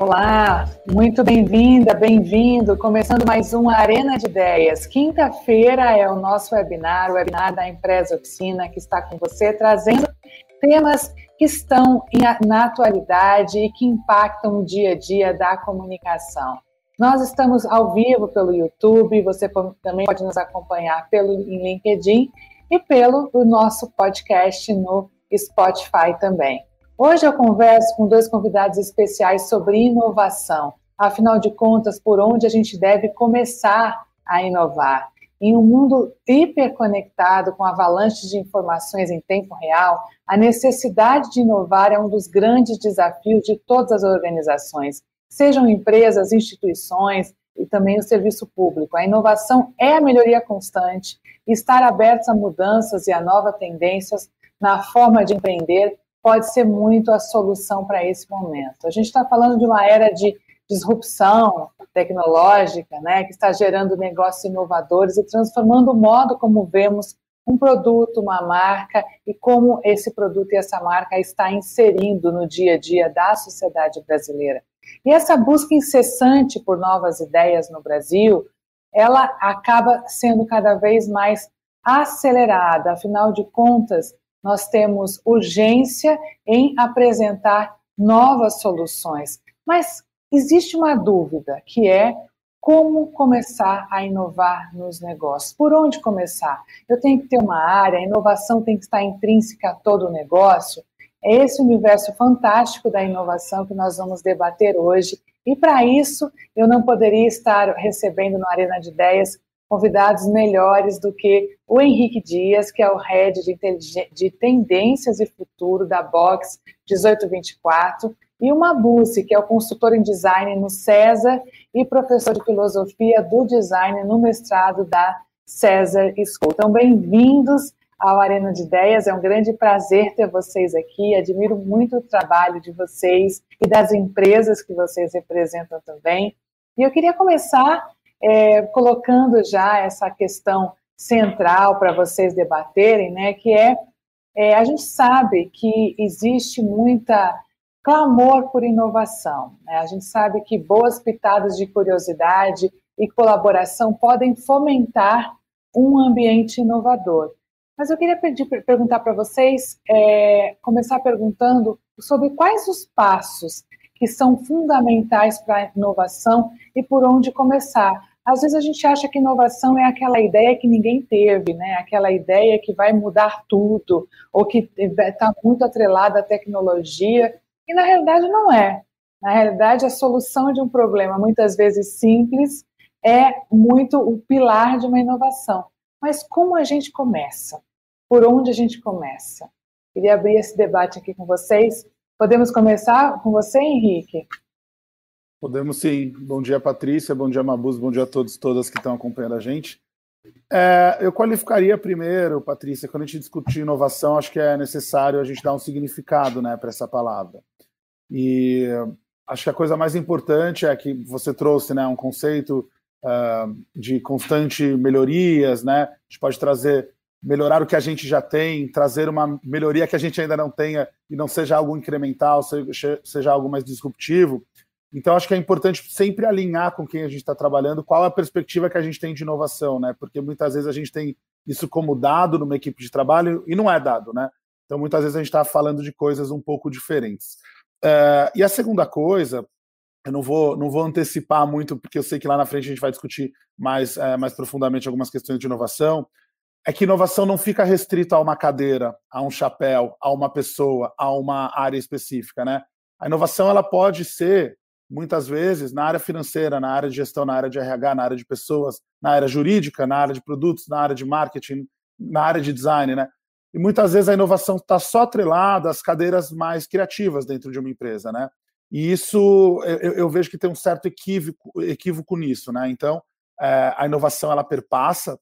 Olá, muito bem-vinda, bem-vindo. Começando mais uma Arena de Ideias. Quinta-feira é o nosso webinar, o webinar da Empresa Oficina, que está com você, trazendo temas que estão na atualidade e que impactam o dia a dia da comunicação. Nós estamos ao vivo pelo YouTube, você também pode nos acompanhar pelo LinkedIn e pelo nosso podcast no Spotify também. Hoje eu converso com dois convidados especiais sobre inovação. Afinal de contas, por onde a gente deve começar a inovar? Em um mundo hiperconectado, com avalanches de informações em tempo real, a necessidade de inovar é um dos grandes desafios de todas as organizações, sejam empresas, instituições e também o serviço público. A inovação é a melhoria constante, estar abertos a mudanças e a novas tendências na forma de empreender pode ser muito a solução para esse momento. A gente está falando de uma era de disrupção tecnológica, né, que está gerando negócios inovadores e transformando o modo como vemos um produto, uma marca e como esse produto e essa marca está inserindo no dia a dia da sociedade brasileira. E essa busca incessante por novas ideias no Brasil, ela acaba sendo cada vez mais acelerada. Afinal de contas, nós temos urgência em apresentar novas soluções. Mas existe uma dúvida, que é como começar a inovar nos negócios? Por onde começar? Eu tenho que ter uma área, a inovação tem que estar intrínseca a todo o negócio. É esse universo fantástico da inovação que nós vamos debater hoje. E para isso, eu não poderia estar recebendo no Arena de Ideias convidados melhores do que o Henrique Dias, que é o head de, de tendências e futuro da Box 1824, e o Mabusi, que é o consultor em design no César e professor de filosofia do design no mestrado da César School. Então, bem-vindos ao Arena de Ideias. É um grande prazer ter vocês aqui. Admiro muito o trabalho de vocês e das empresas que vocês representam também. E eu queria começar é, colocando já essa questão central para vocês debaterem, né, que é, é, a gente sabe que existe muita clamor por inovação. Né? A gente sabe que boas pitadas de curiosidade e colaboração podem fomentar um ambiente inovador. Mas eu queria pedir, perguntar para vocês, é, começar perguntando sobre quais os passos que são fundamentais para a inovação e por onde começar. Às vezes a gente acha que inovação é aquela ideia que ninguém teve, né? Aquela ideia que vai mudar tudo, ou que está muito atrelada à tecnologia, e na realidade não é. Na realidade, a solução de um problema, muitas vezes simples, é muito o pilar de uma inovação. Mas como a gente começa? Por onde a gente começa? Queria abrir esse debate aqui com vocês. Podemos começar com você, Henrique? Podemos sim. Bom dia, Patrícia. Bom dia, Mabuz. Bom dia a todos e todas que estão acompanhando a gente. É, eu qualificaria primeiro, Patrícia, quando a gente discutir inovação, acho que é necessário a gente dar um significado né, para essa palavra. E acho que a coisa mais importante é que você trouxe né, um conceito uh, de constante melhorias, né? A gente pode trazer, melhorar o que a gente já tem, trazer uma melhoria que a gente ainda não tenha e não seja algo incremental, seja, algo mais disruptivo. Então, acho que é importante sempre alinhar com quem a gente está trabalhando, qual a perspectiva que a gente tem de inovação, né? Porque muitas vezes a gente tem isso como dado numa equipe de trabalho e não é dado, né? Então, muitas vezes a gente está falando de coisas um pouco diferentes. Uh, e a segunda coisa, eu não vou, não vou antecipar muito, porque eu sei que lá na frente a gente vai discutir mais, uh, mais profundamente algumas questões de inovação, é que inovação não fica restrita a uma cadeira, a um chapéu, a uma pessoa, a uma área específica, né? A inovação ela pode ser muitas vezes na área financeira, na área de gestão, na área de RH, na área de pessoas, na área jurídica, na área de produtos, na área de marketing, na área de design, né? E muitas vezes a inovação está só atrelada às cadeiras mais criativas dentro de uma empresa, né? E isso eu, eu vejo que tem um certo equívoco, equívoco nisso, né? Então é, a inovação ela perpassa,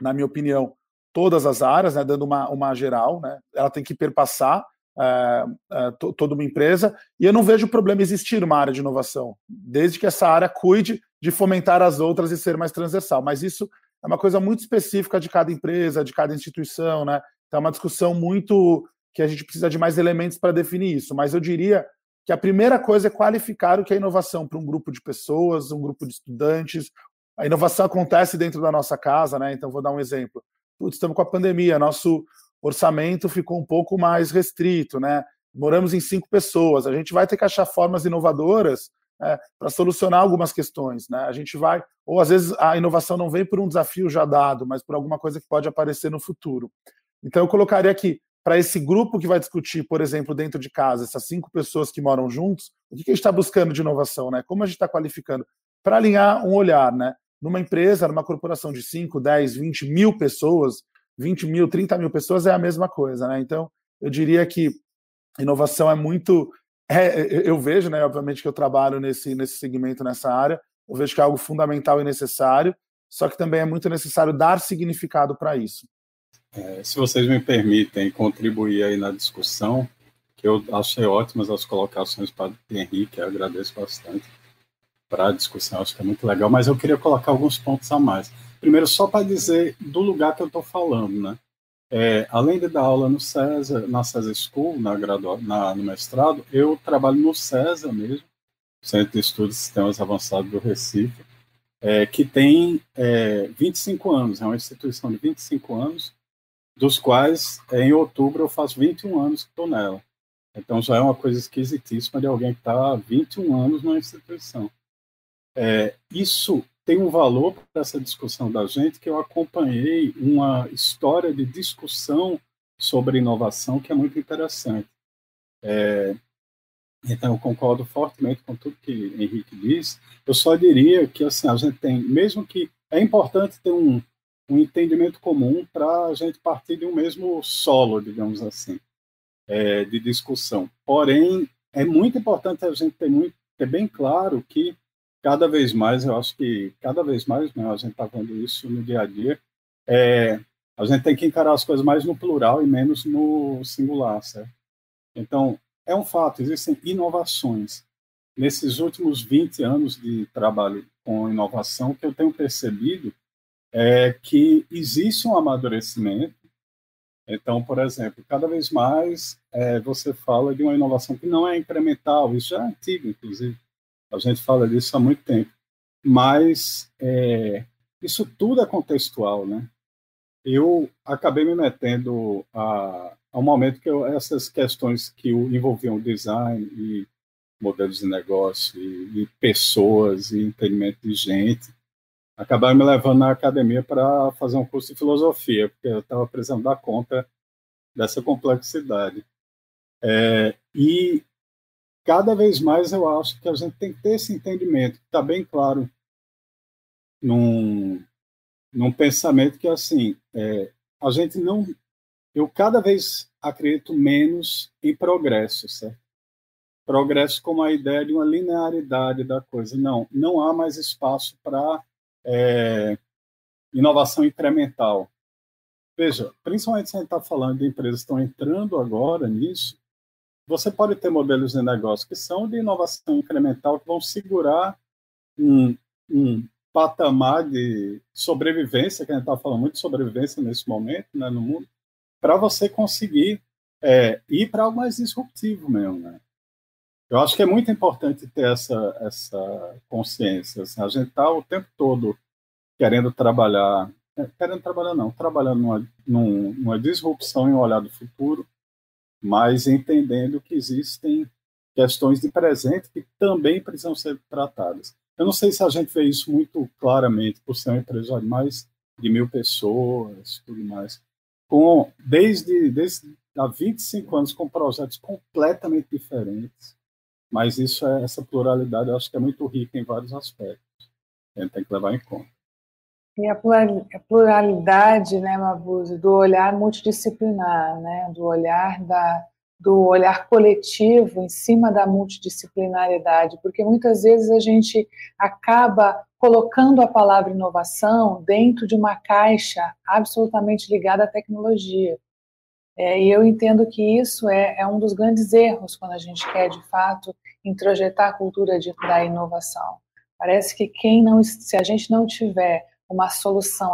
na minha opinião, todas as áreas, né? Dando uma, uma geral, né? Ela tem que perpassar uh, uh, toda uma empresa, e eu não vejo problema existir uma área de inovação, desde que essa área cuide de fomentar as outras e ser mais transversal. Mas isso é uma coisa muito específica de cada empresa, de cada instituição, né? Então é uma discussão muito que a gente precisa de mais elementos para definir isso. Mas eu diria que a primeira coisa é qualificar o que é inovação para um grupo de pessoas, um grupo de estudantes. A inovação acontece dentro da nossa casa, né? Então, vou dar um exemplo. Putz, estamos com a pandemia, nosso orçamento ficou um pouco mais restrito, né? Moramos em cinco pessoas, a gente vai ter que achar formas inovadoras né, para solucionar algumas questões, né? A gente vai, ou às vezes a inovação não vem por um desafio já dado, mas por alguma coisa que pode aparecer no futuro. Então, eu colocaria aqui para esse grupo que vai discutir, por exemplo, dentro de casa, essas cinco pessoas que moram juntos, o que a gente está buscando de inovação, né? Como a gente está qualificando? Para alinhar um olhar, né? Numa empresa, numa corporação de 5, 10, 20 mil pessoas, 20 mil, 30 mil pessoas é a mesma coisa, né? Então, eu diria que inovação é muito. É, eu vejo, né? Obviamente que eu trabalho nesse, nesse segmento, nessa área, eu vejo que é algo fundamental e necessário, só que também é muito necessário dar significado para isso. É, se vocês me permitem contribuir aí na discussão, que eu achei ótimas as colocações para Henrique, eu agradeço bastante para a discussão, acho que é muito legal, mas eu queria colocar alguns pontos a mais. Primeiro, só para dizer do lugar que eu estou falando, né? É, além de dar aula no César, na César School, na, gradua, na, no mestrado, eu trabalho no César mesmo, Centro de Estudos de Sistemas Avançados do Recife, é, que tem é, 25 anos, é uma instituição de 25 anos, dos quais em outubro eu faço 21 anos que estou nela. Então já é uma coisa esquisitíssima de alguém que está há 21 anos numa instituição. É, isso tem um valor para essa discussão da gente que eu acompanhei uma história de discussão sobre inovação que é muito interessante. É, então, eu concordo fortemente com tudo que Henrique disse. Eu só diria que assim, a gente tem, mesmo que é importante ter um, um entendimento comum para a gente partir de um mesmo solo, digamos assim, é, de discussão. Porém, é muito importante a gente ter, muito, ter bem claro que cada vez mais, eu acho que cada vez mais, né, a gente está vendo isso no dia a dia, é, a gente tem que encarar as coisas mais no plural e menos no singular, certo? Então, é um fato, existem inovações. Nesses últimos 20 anos de trabalho com inovação, que eu tenho percebido é que existe um amadurecimento. Então, por exemplo, cada vez mais é, você fala de uma inovação que não é incremental, isso já é antigo, inclusive. A gente fala disso há muito tempo. Mas é, isso tudo é contextual, né? Eu acabei me metendo a, a um momento que eu, essas questões que envolviam design e modelos de negócio e, e pessoas e entendimento de gente acabaram me levando na academia para fazer um curso de filosofia, porque eu estava precisando dar conta dessa complexidade. É, e cada vez mais eu acho que a gente tem que ter esse entendimento, que está bem claro num, num pensamento que, assim, é, a gente não. Eu cada vez acredito menos em progresso, certo? Progresso como a ideia de uma linearidade da coisa. Não, não há mais espaço para é, inovação incremental. Veja, principalmente se a gente está falando de empresas que estão entrando agora nisso, você pode ter modelos de negócio que são de inovação incremental, que vão segurar um, um patamar de sobrevivência, que a gente está falando muito de sobrevivência nesse momento né, no mundo, para você conseguir é, ir para algo mais disruptivo mesmo. Né? Eu acho que é muito importante ter essa, essa consciência. Assim, a gente está o tempo todo querendo trabalhar, é, querendo trabalhar não, trabalhando numa, numa disrupção em um olhar do futuro, mas entendendo que existem questões de presente que também precisam ser tratadas. Eu não sei se a gente vê isso muito claramente por ser uma empresa de mais de mil pessoas, tudo mais, com desde, desde há 25 anos com projetos completamente diferentes mas isso é essa pluralidade, eu acho que é muito rica em vários aspectos. A gente tem que levar em conta. E a pluralidade, né, Mabuse, do olhar multidisciplinar, né, do olhar da do olhar coletivo em cima da multidisciplinaridade, porque muitas vezes a gente acaba colocando a palavra inovação dentro de uma caixa absolutamente ligada à tecnologia. É, e eu entendo que isso é, é, um dos grandes erros quando a gente quer, de fato, introjetar a cultura de, da inovação. Parece que quem não, se a gente não tiver uma solução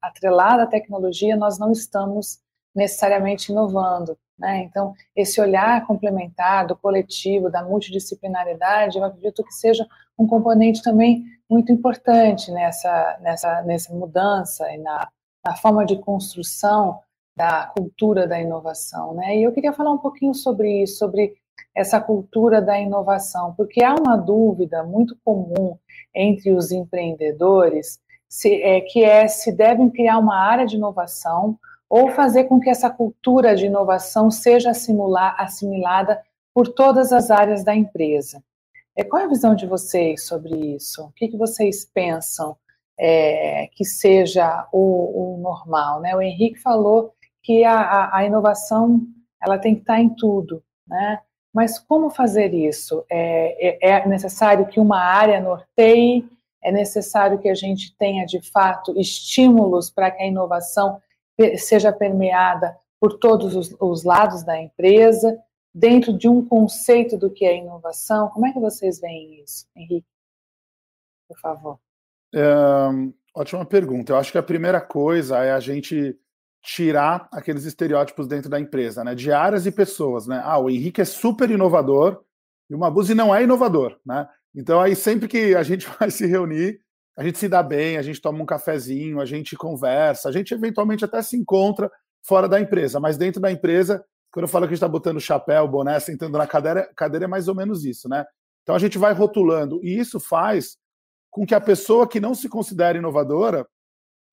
atrelada à tecnologia, nós não estamos necessariamente inovando. Né? Então, esse olhar complementar do coletivo, da multidisciplinaridade, eu acredito que seja um componente também muito importante nessa, nessa, nessa mudança e na, na forma de construção da cultura da inovação. Né? E eu queria falar um pouquinho sobre isso, sobre essa cultura da inovação, porque há uma dúvida muito comum entre os empreendedores se, é, que é se devem criar uma área de inovação ou fazer com que essa cultura de inovação seja assimilar, assimilada por todas as áreas da empresa. É, qual é a visão de vocês sobre isso? O que, que vocês pensam é, que seja o, o, normal? Né? O Henrique falou que a, a, inovação ela tem que estar em tudo, né? Mas como fazer isso? É, é, é necessário que uma área norteie? É necessário que a gente tenha, de fato, estímulos para que a inovação seja permeada por todos os, os lados da empresa, dentro de um conceito do que é inovação. Como é que vocês veem isso, Henrique? Por favor. É, ótima pergunta. Eu acho que a primeira coisa é a gente tirar aqueles estereótipos dentro da empresa, né? De áreas e pessoas, né? Ah, o Henrique é super inovador e o Mabuse não é inovador, né? Então aí sempre que a gente vai se reunir, a gente se dá bem, a gente toma um cafezinho, a gente conversa, a gente eventualmente até se encontra fora da empresa, mas dentro da empresa, quando eu falo que a gente está botando chapéu, boné, sentando na cadeira, cadeira é mais ou menos isso, né? Então a gente vai rotulando, e isso faz com que a pessoa que não se considera inovadora,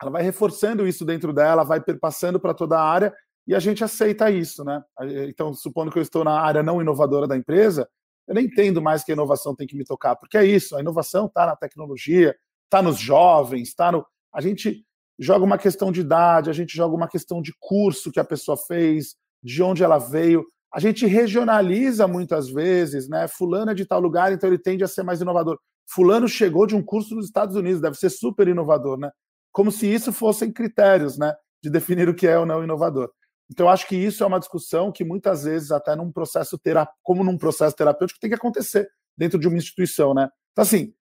ela vai reforçando isso dentro dela, vai perpassando para toda a área, e a gente aceita isso, né? Então, supondo que eu estou na área não inovadora da empresa, eu nem entendo mais que a inovação tem que me tocar, porque é isso, a inovação está na tecnologia, está nos jovens, está no. A gente joga uma questão de idade, a gente joga uma questão de curso que a pessoa fez, de onde ela veio. A gente regionaliza muitas vezes, né? Fulano é de tal lugar, então ele tende a ser mais inovador. Fulano chegou de um curso nos Estados Unidos, deve ser super inovador, né? Como se isso fossem critérios, né? De definir o que é ou não inovador. Então, acho que isso é uma discussão que muitas vezes, até num processo terapêutico, como num processo terapêutico, tem que acontecer dentro de uma instituição, né? Então, assim,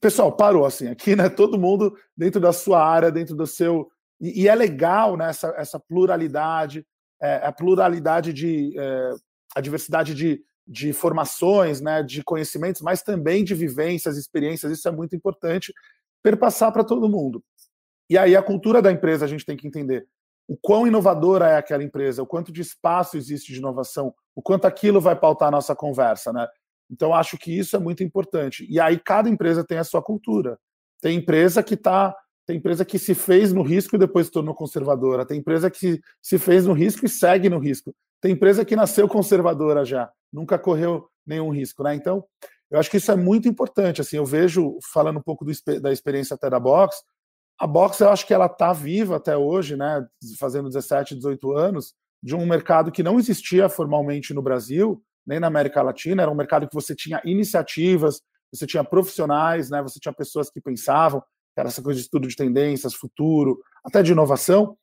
pessoal, parou assim, aqui, né? Todo mundo dentro da sua área, dentro do seu. E, e é legal né, essa, essa pluralidade, é, a pluralidade de. É, a diversidade de, de formações, né, de conhecimentos, mas também de vivências, experiências, isso é muito importante perpassar para todo mundo. E aí a cultura da empresa a gente tem que entender o quão inovadora é aquela empresa, o quanto de espaço existe de inovação, o quanto aquilo vai pautar a nossa conversa, né? Então, acho que isso é muito importante. E aí, cada empresa tem a sua cultura. Tem empresa que tá, tem empresa que se fez no risco e depois se tornou conservadora. Tem empresa que se fez no risco e segue no risco. Tem empresa que nasceu conservadora já, nunca correu nenhum risco, né? Então, eu acho que isso é muito importante. Assim, eu vejo, falando um pouco do, da experiência até da Box, a Box eu acho que ela está viva até hoje, né? Fazendo 17, 18 anos, de um mercado que não existia formalmente no Brasil, nem na América Latina, era um mercado que você tinha iniciativas, você tinha profissionais, né, você tinha pessoas que pensavam, era essa coisa de estudo de tendências, futuro, até de inovação.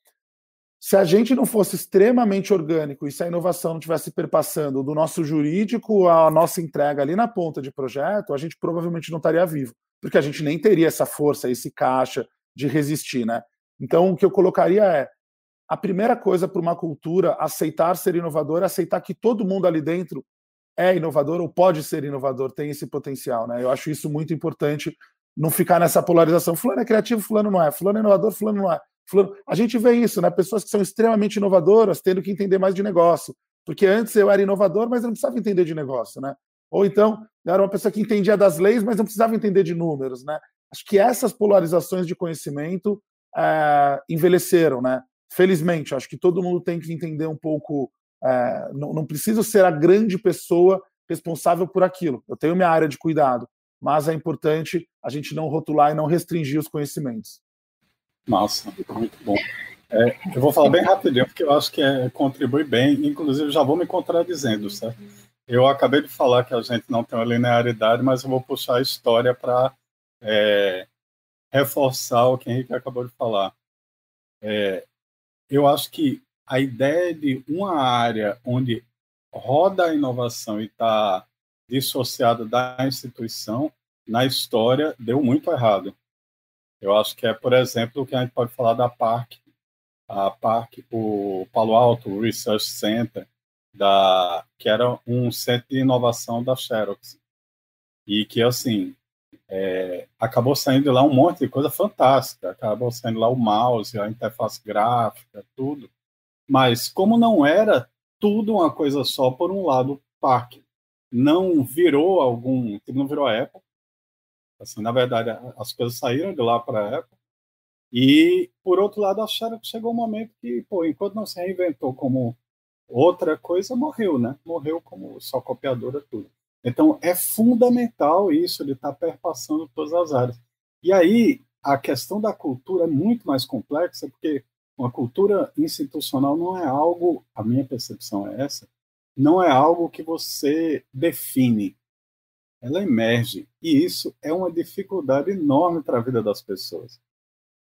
Se a gente não fosse extremamente orgânico e se a inovação não tivesse perpassando do nosso jurídico à nossa entrega ali na ponta de projeto, a gente provavelmente não estaria vivo, porque a gente nem teria essa força, esse caixa de resistir, né? Então, o que eu colocaria é a primeira coisa para uma cultura aceitar ser inovador é aceitar que todo mundo ali dentro é inovador ou pode ser inovador, tem esse potencial, né? Eu acho isso muito importante, não ficar nessa polarização. Fulano é criativo, fulano não é. Fulano é inovador, fulano não é. Fulano... A gente vê isso, né? Pessoas que são extremamente inovadoras tendo que entender mais de negócio. Porque antes eu era inovador, mas eu não precisava entender de negócio, né? Ou então, eu era uma pessoa que entendia das leis, mas não precisava entender de números, né? Acho que essas polarizações de conhecimento é, envelheceram, né? felizmente, acho que todo mundo tem que entender um pouco. É, não, não preciso ser a grande pessoa responsável por aquilo. Eu tenho minha área de cuidado, mas é importante a gente não rotular e não restringir os conhecimentos. Massa, muito bom. É, eu vou falar bem rapidinho, porque eu acho que é, contribui bem, inclusive já vou me contradizendo, certo? Eu acabei de falar que a gente não tem uma linearidade, mas eu vou puxar a história para é, reforçar o que o Henrique acabou de falar. É, eu acho que a ideia de uma área onde roda a inovação e está dissociada da instituição, na história, deu muito errado. Eu acho que é, por exemplo, o que a gente pode falar da PARC, a PARC, o Palo Alto Research Center, da que era um centro de inovação da Xerox e que assim é, acabou saindo lá um monte de coisa fantástica, acabou saindo lá o mouse, a interface gráfica, tudo. Mas como não era tudo uma coisa só, por um lado, parque não virou algum, não virou a Apple. Assim, na verdade, as coisas saíram de lá para a Apple. E, por outro lado, acharam que chegou um momento que, pô, enquanto não se reinventou como outra coisa, morreu, né? Morreu como só copiadora tudo. Então, é fundamental isso de estar tá perpassando todas as áreas. E aí, a questão da cultura é muito mais complexa, porque uma cultura institucional não é algo, a minha percepção é essa, não é algo que você define, ela emerge. E isso é uma dificuldade enorme para a vida das pessoas.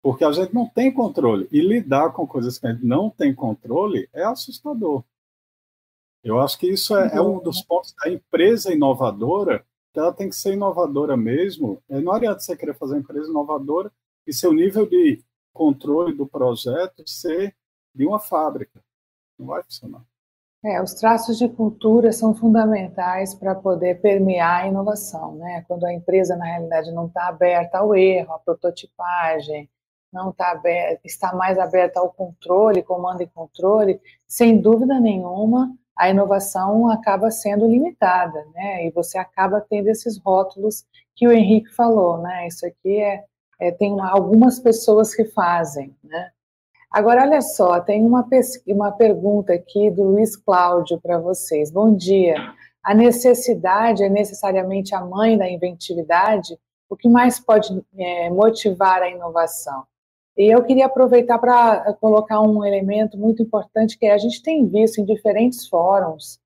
Porque a gente não tem controle. E lidar com coisas que a gente não tem controle é assustador. Eu acho que isso é, é um dos pontos da empresa inovadora, que ela tem que ser inovadora mesmo. É, não adianta você querer fazer uma empresa inovadora e seu nível de controle do projeto ser de uma fábrica. Não vai funcionar. É, os traços de cultura são fundamentais para poder permear a inovação, né? Quando a empresa, na realidade, não está aberta ao erro, à prototipagem, não está aberta, está mais aberta ao controle, comando e controle, sem dúvida nenhuma, a inovação acaba sendo limitada, né? E você acaba tendo esses rótulos que o Henrique falou, né? Isso aqui é, é tem uma, algumas pessoas que fazem, né? Agora, olha só, tem uma, uma pergunta aqui do Luiz Cláudio para vocês. Bom dia. A necessidade é necessariamente a mãe da inventividade? O que mais pode é, motivar a inovação? E eu queria aproveitar para colocar um elemento muito importante que a gente tem visto em diferentes fóruns,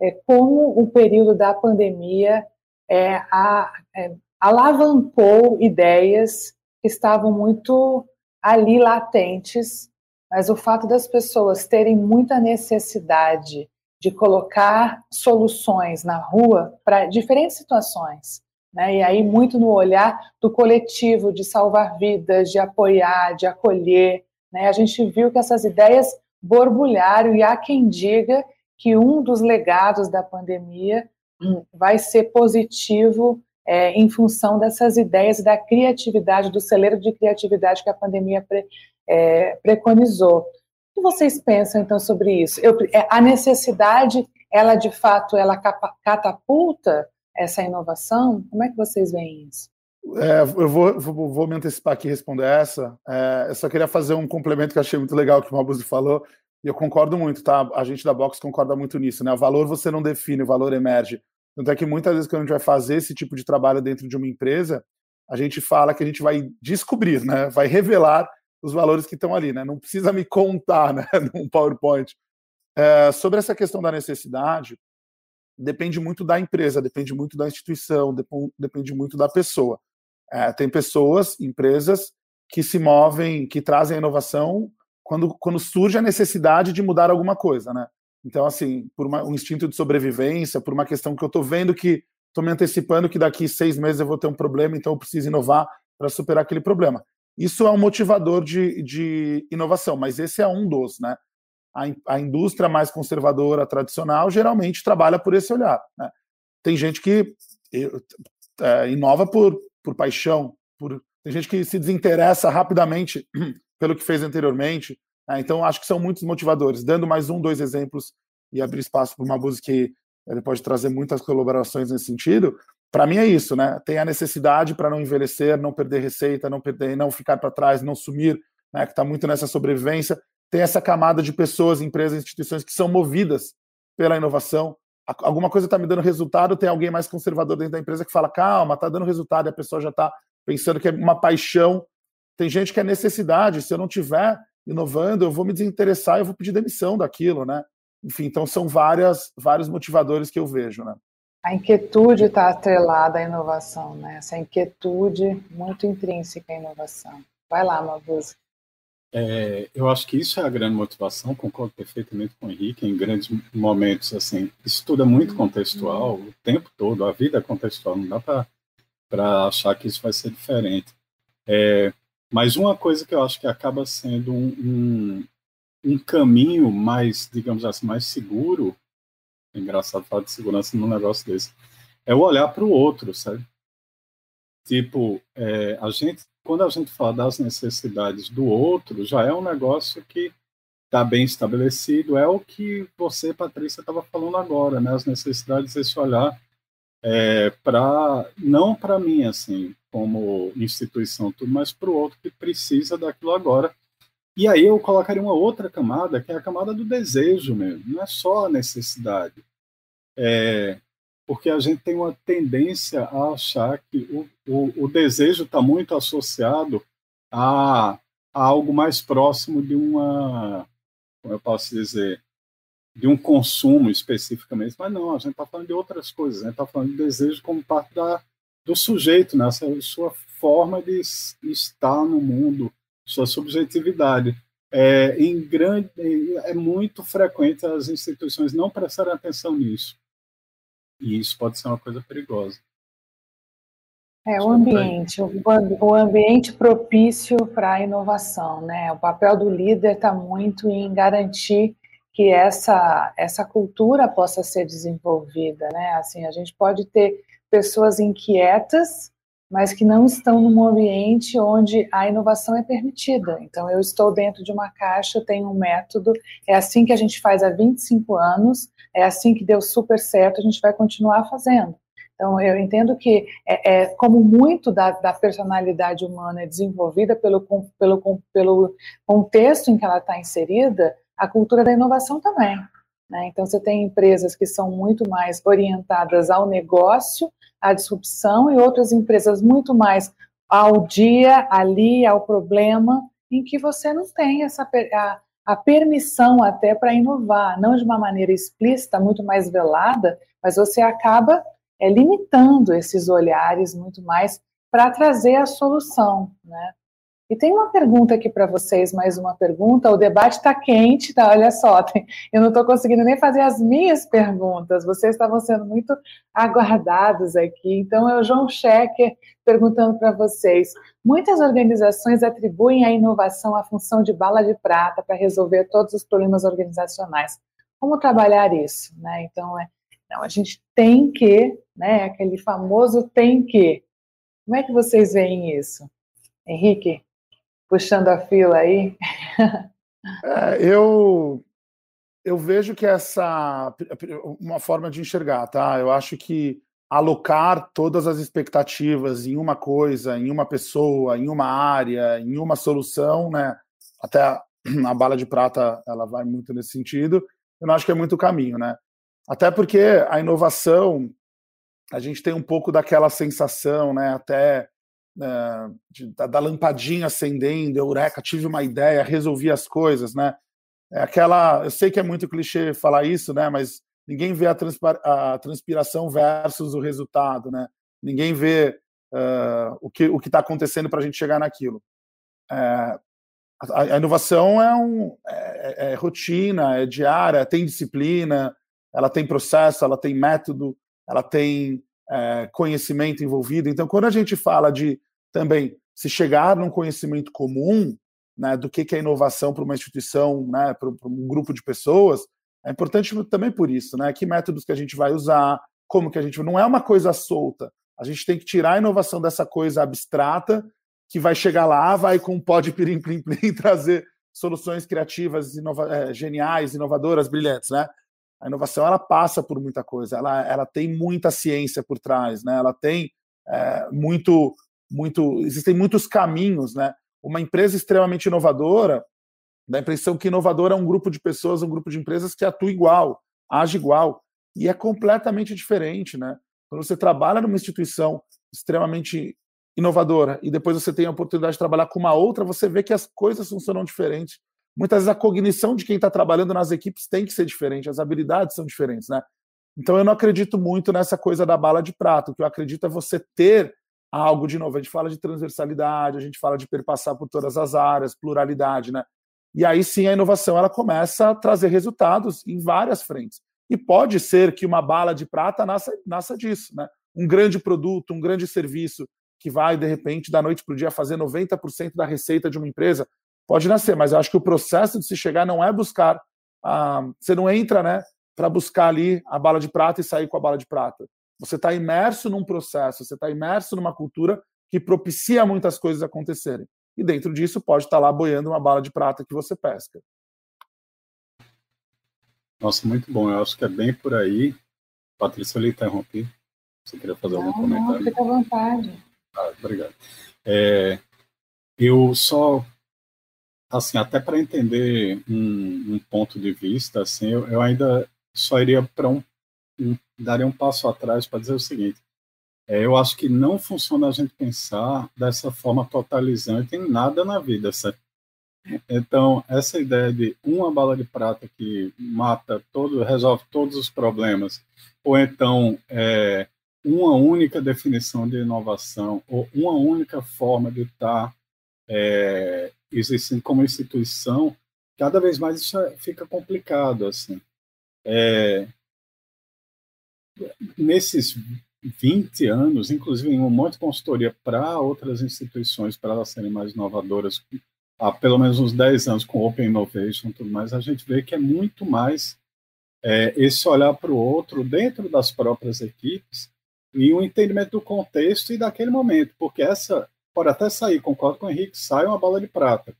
é, como o período da pandemia é, a, é, alavancou ideias que estavam muito ali latentes mas o fato das pessoas terem muita necessidade de colocar soluções na rua para diferentes situações, né? E aí muito no olhar do coletivo de salvar vidas, de apoiar, de acolher, né? A gente viu que essas ideias borbulharam e há quem diga que um dos legados da pandemia hum, vai ser positivo é, em função dessas ideias da criatividade, do celeiro de criatividade que a pandemia é, preconizou. O que vocês pensam então sobre isso? Eu, é, a necessidade, ela de fato, ela catapulta essa inovação? Como é que vocês veem isso? É, eu vou, vou, vou, me antecipar aqui e responder essa. É, eu só queria fazer um complemento que eu achei muito legal que o Mabuzi falou, e eu concordo muito, tá? A gente da Box concorda muito nisso, né? O valor você não define, o valor emerge. Tanto é que muitas vezes quando a gente vai fazer esse tipo de trabalho dentro de uma empresa, a gente fala que a gente vai descobrir, né? Vai revelar os valores que estão ali, né? Não precisa me contar, né, num PowerPoint. É, sobre essa questão da necessidade, depende muito da empresa, depende muito da instituição, depende muito da pessoa. É, tem pessoas, empresas que se movem, que trazem a inovação quando, quando surge a necessidade de mudar alguma coisa, né? Então, assim, por uma, um instinto de sobrevivência, por uma questão que eu estou vendo que estou me antecipando que daqui seis meses eu vou ter um problema, então eu preciso inovar para superar aquele problema. Isso é um motivador de, de inovação, mas esse é um dos, né? A, a indústria mais conservadora, tradicional, geralmente trabalha por esse olhar. Né? Tem gente que é, inova por, por paixão, por, tem gente que se desinteressa rapidamente pelo que fez anteriormente. Né? Então, acho que são muitos motivadores. Dando mais um, dois exemplos e abrir espaço para uma música que ele pode trazer muitas colaborações nesse sentido para mim é isso, né? Tem a necessidade para não envelhecer, não perder receita, não perder, não ficar para trás, não sumir, né? Que está muito nessa sobrevivência. Tem essa camada de pessoas, empresas, instituições que são movidas pela inovação. Alguma coisa está me dando resultado, tem alguém mais conservador dentro da empresa que fala, calma, está dando resultado, e a pessoa já está pensando que é uma paixão. Tem gente que é necessidade, se eu não tiver inovando, eu vou me desinteressar, eu vou pedir demissão daquilo, né? Enfim, então são várias, vários motivadores que eu vejo, né? A inquietude está atrelada à inovação, né? Essa inquietude muito intrínseca à inovação. Vai lá, Mabuse. É, eu acho que isso é a grande motivação, concordo perfeitamente com o Henrique, em grandes momentos, assim, isso tudo é muito contextual, o tempo todo, a vida é contextual, não dá para achar que isso vai ser diferente. É, mas uma coisa que eu acho que acaba sendo um, um, um caminho mais, digamos assim, mais seguro É engraçado falar de segurança num negócio desse. É o olhar para o outro, sabe? Tipo, é, a gente, quando a gente fala das necessidades do outro, já é um negócio que está bem estabelecido. É o que você, Patrícia, estava falando agora, né? As necessidades desse olhar é, para não para mim assim como instituição tudo mas para o outro que precisa daquilo agora e aí eu colocaria uma outra camada que é a camada do desejo mesmo não é só a necessidade é, porque a gente tem uma tendência a achar que o, o, o desejo está muito associado a, a algo mais próximo de uma como eu posso dizer de um consumo especificamente, mas não, a gente está falando de outras coisas, a gente está falando de desejo como parte da, do sujeito, né? Essa sua forma de estar no mundo, sua subjetividade. É, em grande, é muito frequente as instituições não prestarem atenção nisso. E isso pode ser uma coisa perigosa. É, o ambiente, o, o ambiente propício para a inovação, né? O papel do líder está muito em garantir que essa essa cultura possa ser desenvolvida, né? Assim, a gente pode ter pessoas inquietas, mas que não estão num ambiente onde a inovação é permitida. Então, eu estou dentro de uma caixa, tenho um método, é assim que a gente faz há 25 anos, é assim que deu super certo, a gente vai continuar fazendo. Então, eu entendo que, é, é como muito da, da, personalidade humana é desenvolvida pelo, pelo, pelo contexto em que ela está inserida, a cultura da inovação também. Né? Então, você tem empresas que são muito mais orientadas ao negócio, à disrupção, e outras empresas muito mais ao dia, ali, ao problema, em que você não tem essa a, a permissão até para inovar, não de uma maneira explícita, muito mais velada, mas você acaba é, limitando esses olhares muito mais para trazer a solução, né? E tem uma pergunta aqui para vocês, mais uma pergunta. O debate está quente, tá? Olha só, tem, eu não estou conseguindo nem fazer as minhas perguntas. Vocês estavam sendo muito aguardados aqui. Então, é o João Schecker perguntando para vocês. Muitas organizações atribuem à inovação a função de bala de prata para resolver todos os problemas organizacionais. Como trabalhar isso? Né? Então, é, não, a gente tem que, né? Aquele famoso tem que. Como é que vocês veem isso? Henrique? Puxando a fila aí? É, eu eu vejo que essa uma forma de enxergar, tá? Eu acho que alocar todas as expectativas em uma coisa, em uma pessoa, em uma área, em uma solução, né? Até a, a bala de prata ela vai muito nesse sentido. Eu não acho que é muito caminho, né? Até porque a inovação a gente tem um pouco daquela sensação, né? Até né, de, da, da, lampadinha acendendo, eureka, tive uma ideia, resolvi as coisas, né? É aquela, eu sei que é muito clichê falar isso, né? Mas ninguém vê a, a transpiração versus o resultado, né? Ninguém vê uh, o que o que está acontecendo para a gente chegar naquilo. É, a, a, inovação é, um, é, é, é rotina, é diária, tem disciplina, ela tem processo, ela tem método, ela tem é, conhecimento envolvido. Então, quando a gente fala de também se chegar num conhecimento comum né, do que, que é inovação para uma instituição, né, para um grupo de pessoas, é importante também por isso, né? Que métodos que a gente vai usar, como que a gente. Não é uma coisa solta. A gente tem que tirar a inovação dessa coisa abstrata que vai chegar lá, vai com um pó de pirim plim plim trazer soluções criativas, inova é, geniais, inovadoras, brilhantes, né? A inovação ela passa por muita coisa, ela, ela tem muita ciência por trás, né? Ela tem é, muito muito, existem muitos caminhos, né? Uma empresa extremamente inovadora, dá a impressão que inovador é um grupo de pessoas, um grupo de empresas que atua igual, age igual, e é completamente diferente, né? Quando você trabalha numa instituição extremamente inovadora e depois você tem a oportunidade de trabalhar com uma outra, você vê que as coisas funcionam diferentes. Muitas vezes a cognição de quem está trabalhando nas equipes tem que ser diferente, as habilidades são diferentes, né? Então eu não acredito muito nessa coisa da bala de prata. O que eu acredito é você ter algo de novo. A gente fala de transversalidade, a gente fala de perpassar por todas as áreas, pluralidade, né? E aí sim a inovação ela começa a trazer resultados em várias frentes. E pode ser que uma bala de prata nasça, nasça disso, né? Um grande produto, um grande serviço que vai, de repente, da noite para o dia fazer 90% da receita de uma empresa, pode nascer, mas eu acho que o processo de se chegar não é buscar. Ah, você não entra, né? para buscar ali a bala de prata e sair com a bala de prata. Você está imerso num processo, você está imerso numa cultura que propicia muitas coisas acontecerem. E dentro disso pode estar tá lá boiando uma bala de prata que você pesca. Nossa, muito bom. Eu acho que é bem por aí. Patrícia, eu lhe interrompi. Você queria fazer não, algum comentário? Não, fica à vontade. Ah, obrigado. É, eu só, assim, até para entender um, um, ponto de vista, assim, eu, eu ainda só iria para um, um, daria um passo atrás para dizer o seguinte: é, eu acho que não funciona a gente pensar dessa forma totalizante em nada na vida, certo? Então, essa ideia de uma bala de prata que mata todo, resolve todos os problemas, ou então é, uma única definição de inovação, ou uma única forma de estar é, existindo como instituição, cada vez mais isso é, fica complicado. assim. É, nesses 20 anos, inclusive em um monte de consultoria para outras instituições, para elas serem mais inovadoras, há pelo menos uns 10 anos com Open Innovation e tudo mais, a gente vê que é muito mais é, esse olhar para o outro dentro das próprias equipes e um entendimento do contexto e daquele momento, porque essa pode até sair, concordo com o Henrique, sai uma bala de prata.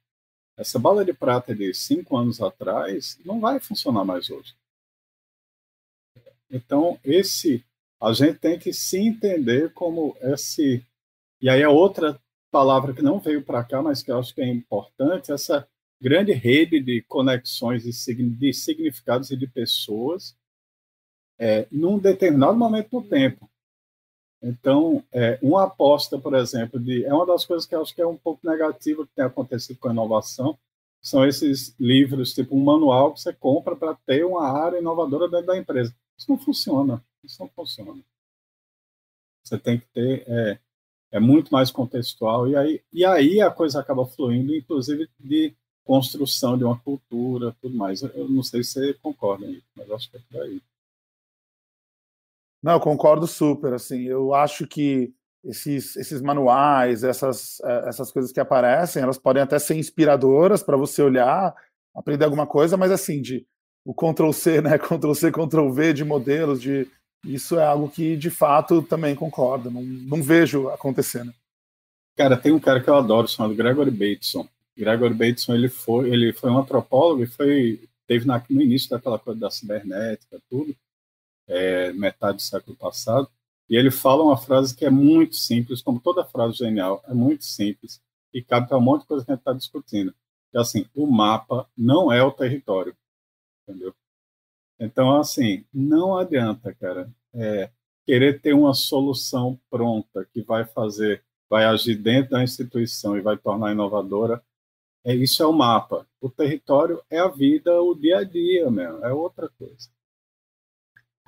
Essa bala de prata de cinco anos atrás não vai funcionar mais hoje. Então, esse a gente tem que se entender como esse. E aí, a outra palavra que não veio para cá, mas que eu acho que é importante, essa grande rede de conexões de significados e de pessoas é, num determinado momento do tempo. Então, é, uma aposta, por exemplo, de é uma das coisas que eu acho que é um pouco negativa que tem acontecido com a inovação, são esses livros, tipo um manual que você compra para ter uma área inovadora dentro da empresa. Isso não funciona. Isso não funciona. Você tem que ter é, é muito mais contextual e aí e aí a coisa acaba fluindo, inclusive de construção de uma cultura, tudo mais. Eu não sei se você concorda, mas acho que é por aí. Não, eu concordo super. Assim, eu acho que esses, esses manuais, essas, eh, essas coisas que aparecem, elas podem até ser inspiradoras para você olhar, aprender alguma coisa, mas assim, de o Ctrl C, né? Ctrl C, Ctrl V de modelos, de isso é algo que de fato também concordo, não, não vejo acontecendo. Cara, tem um cara que eu adoro chamado Gregory Bateson. Gregory Bateson ele foi, ele foi um antropólogo e foi teve na, no início daquela coisa da cibernética, tudo, é, metade do século passado. E ele fala uma frase que é muito simples, como toda frase genial, é muito simples e cabe para um monte de coisa que a gente está discutindo. É assim, o mapa não é o território, entendeu? Então, assim, não adianta, cara, é, querer ter uma solução pronta que vai fazer, vai agir dentro da instituição e vai tornar inovadora. É, isso é o mapa. O território é a vida, o dia a dia, mesmo, é outra coisa.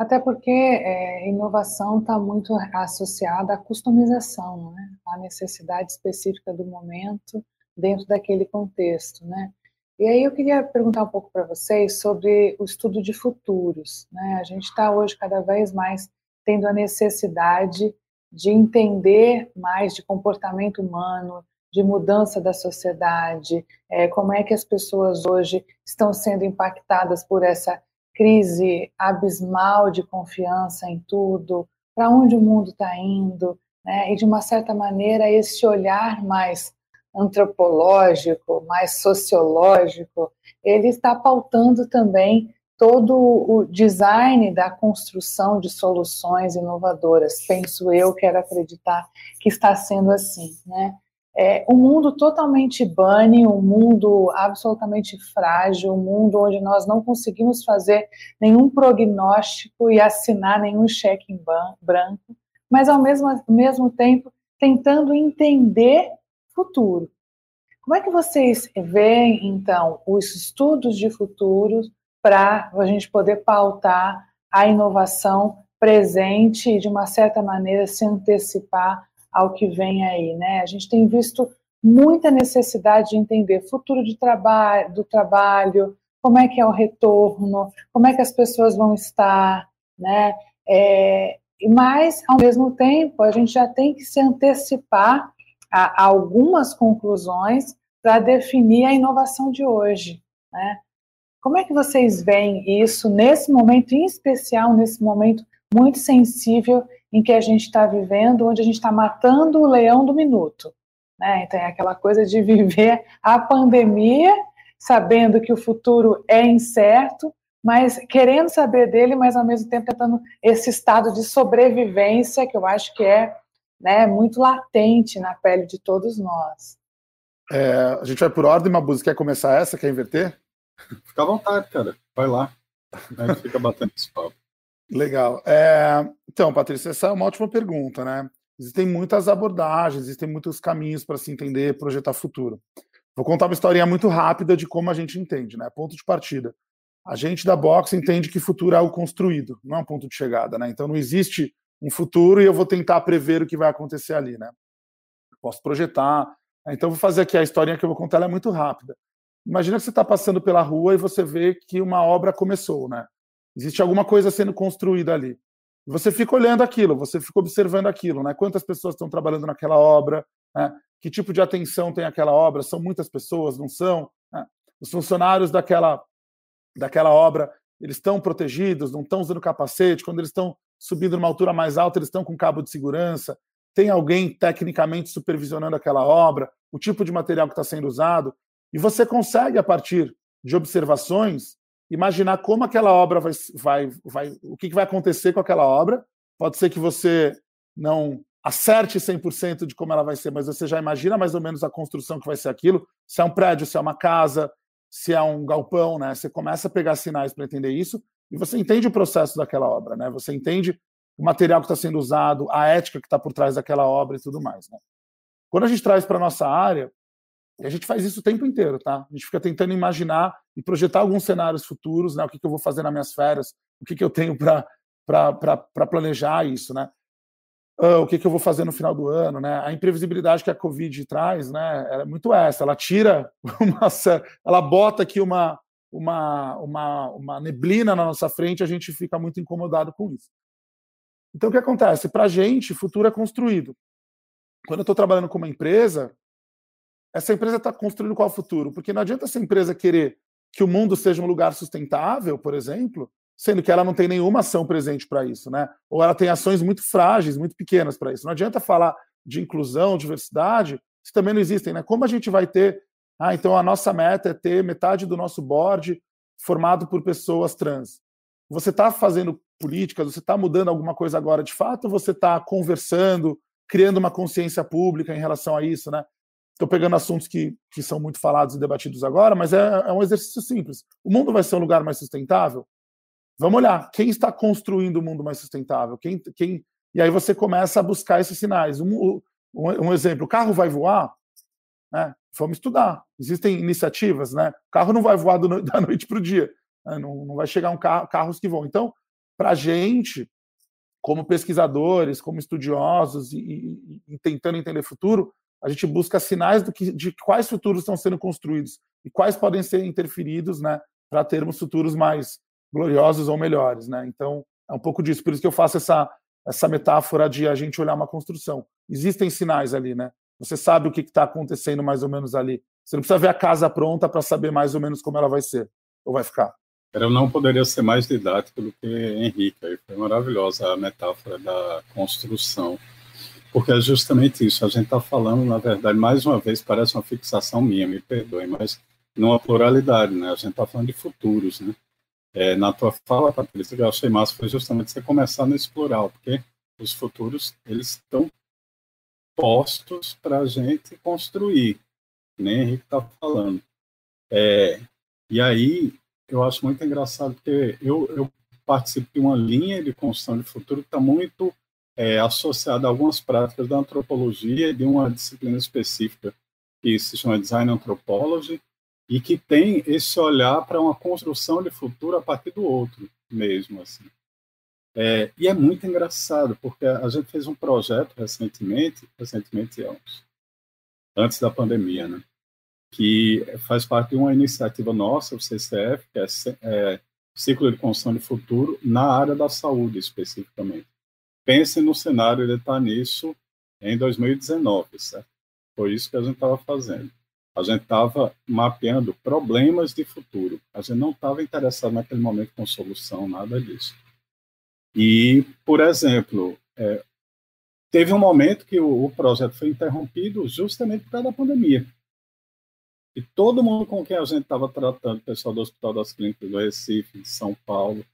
Até porque é, inovação está muito associada à customização, né? à necessidade específica do momento dentro daquele contexto. Né? E aí eu queria perguntar um pouco para vocês sobre o estudo de futuros. Né? A gente está hoje cada vez mais tendo a necessidade de entender mais de comportamento humano, de mudança da sociedade, é, como é que as pessoas hoje estão sendo impactadas por essa crise abismal de confiança em tudo, para onde o mundo está indo, né? e de uma certa maneira esse olhar mais antropológico, mais sociológico, ele está pautando também todo o design da construção de soluções inovadoras. Penso eu, quero acreditar que está sendo assim, né? É um mundo totalmente bunny, um mundo absolutamente frágil, um mundo onde nós não conseguimos fazer nenhum prognóstico e assinar nenhum cheque em branco, mas ao mesmo, mesmo tempo tentando entender futuro. Como é que vocês veem, então, os estudos de futuro para a gente poder pautar a inovação presente e, de uma certa maneira, se antecipar ao que vem aí, né? A gente tem visto muita necessidade de entender futuro de trabalho, do trabalho, como é que é o retorno, como é que as pessoas vão estar, né? É, mas, ao mesmo tempo, a gente já tem que se antecipar a, algumas conclusões para definir a inovação de hoje. Né? Como é que vocês veem isso nesse momento em especial, nesse momento muito sensível em que a gente está vivendo, onde a gente está matando o leão do minuto? Né? Então é aquela coisa de viver a pandemia, sabendo que o futuro é incerto, mas querendo saber dele, mas ao mesmo tempo tentando esse estado de sobrevivência que eu acho que é né, muito latente na pele de todos nós. É, a gente vai por ordem, Mabuse. Quer começar essa? Quer inverter? Fica à vontade, cara. Vai lá. A gente fica batendo esse papo. Legal. É, então, Patrícia, essa é uma ótima pergunta, né? Existem muitas abordagens, existem muitos caminhos para se entender, projetar futuro. Vou contar uma historinha muito rápida de como a gente entende, né? Ponto de partida. A gente da box entende que futuro é algo construído, não é um ponto de chegada, né? Então não existe um futuro e eu vou tentar prever o que vai acontecer ali, né? Posso projetar. Né? Então vou fazer aqui a historinha que eu vou contar, ela é muito rápida. Imagina que você está passando pela rua e você vê que uma obra começou, né? Existe alguma coisa sendo construída ali. Você fica olhando aquilo, você fica observando aquilo, né? Quantas pessoas estão trabalhando naquela obra, né? Que tipo de atenção tem aquela obra? São muitas pessoas, não são? Né? Os funcionários daquela daquela obra, eles estão protegidos, não estão usando capacete, quando eles estão subindo numa altura mais alta, eles estão com cabo de segurança, tem alguém tecnicamente supervisionando aquela obra, o tipo de material que está sendo usado, e você consegue, a partir de observações, imaginar como aquela obra vai, vai, vai o que vai acontecer com aquela obra. Pode ser que você não acerte 100% de como ela vai ser, mas você já imagina mais ou menos a construção que vai ser aquilo, se é um prédio, se é uma casa, se é um galpão, né? Você começa a pegar sinais para entender isso e você entende o processo daquela obra, né? Você entende o material que está sendo usado, a ética que está por trás daquela obra e tudo mais, né? Quando a gente traz para nossa área, a gente faz isso o tempo inteiro, tá? A gente fica tentando imaginar e projetar alguns cenários futuros, né? O que, que eu vou fazer nas minhas férias, o que, que eu tenho para planejar isso, né? uh, o que, que, eu vou fazer no final do ano, né? A imprevisibilidade que a Covid traz, né? É muito essa. Ela tira uma, ela bota aqui uma, uma, uma, uma neblina na nossa frente, a gente fica muito incomodado com isso. Então, o que acontece? Para a gente, futuro é construído. Quando eu estou trabalhando com uma empresa, essa empresa está construindo qual futuro? Porque não adianta essa empresa querer que o mundo seja um lugar sustentável, por exemplo, sendo que ela não tem nenhuma ação presente para isso, né? Ou ela tem ações muito frágeis, muito pequenas para isso. Não adianta falar de inclusão, diversidade, se também não existem, né? Como a gente vai ter? Ah, então a nossa meta é ter metade do nosso board formado por pessoas trans. Você está fazendo políticas, você está mudando alguma coisa agora de fato, ou você está conversando, criando uma consciência pública em relação a isso, né? Estou pegando assuntos que, que são muito falados e debatidos agora, mas é, é um exercício simples. O mundo vai ser um lugar mais sustentável? Vamos olhar quem está construindo o um mundo mais sustentável. Quem, quem... E aí você começa a buscar esses sinais. Um, um, um exemplo: o carro vai voar? Né? Vamos estudar. Existem iniciativas, né? O carro não vai voar no... da noite para o dia. Né? Não, não vai chegar um carro, carros que vão. Então, para a gente, como pesquisadores, como estudiosos e, e, e, tentando entender o futuro, a gente busca sinais do que, de quais futuros estão sendo construídos e quais podem ser interferidos, né, para termos futuros mais gloriosos ou melhores, né? Então, é um pouco disso. Por isso que eu faço essa, essa metáfora de a gente olhar uma construção. Existem sinais ali, né? Você sabe o que está acontecendo mais ou menos ali. Você não precisa ver a casa pronta para saber mais ou menos como ela vai ser ou vai ficar. Eu não poderia ser mais didático do que Henrique. Foi maravilhosa a metáfora da construção. Porque é justamente isso. A gente está falando, na verdade, mais uma vez, parece uma fixação minha, me perdoe, mas numa pluralidade, né? A gente está falando de futuros, né? É, na tua fala, Patrícia, que eu achei massa foi justamente você começar nesse plural, porque os futuros, eles estão postos para a gente construir, nem né? Henrique está falando. É, e aí, eu acho muito engraçado, porque eu, eu participo de uma linha de construção de futuro que está muito é, associada a algumas práticas da antropologia e de uma disciplina específica que se chama Design Anthropology, e que tem esse olhar para uma construção de futuro a partir do outro mesmo assim. É, e é muito engraçado porque a gente fez um projeto recentemente recentemente antes da pandemia né que faz parte de uma iniciativa nossa o CCF que é, é ciclo de construção de futuro na área da saúde especificamente pense no cenário de estar nisso em 2019 certo foi isso que a gente estava fazendo A gente estava mapeando problemas de futuro. A gente não estava interessado naquele momento com solução, nada disso. E, por exemplo, é, teve um momento que o, o, projeto foi interrompido justamente por causa da pandemia. E todo mundo com quem a gente estava tratando, pessoal do Hospital das Clínicas do Recife, de São Paulo,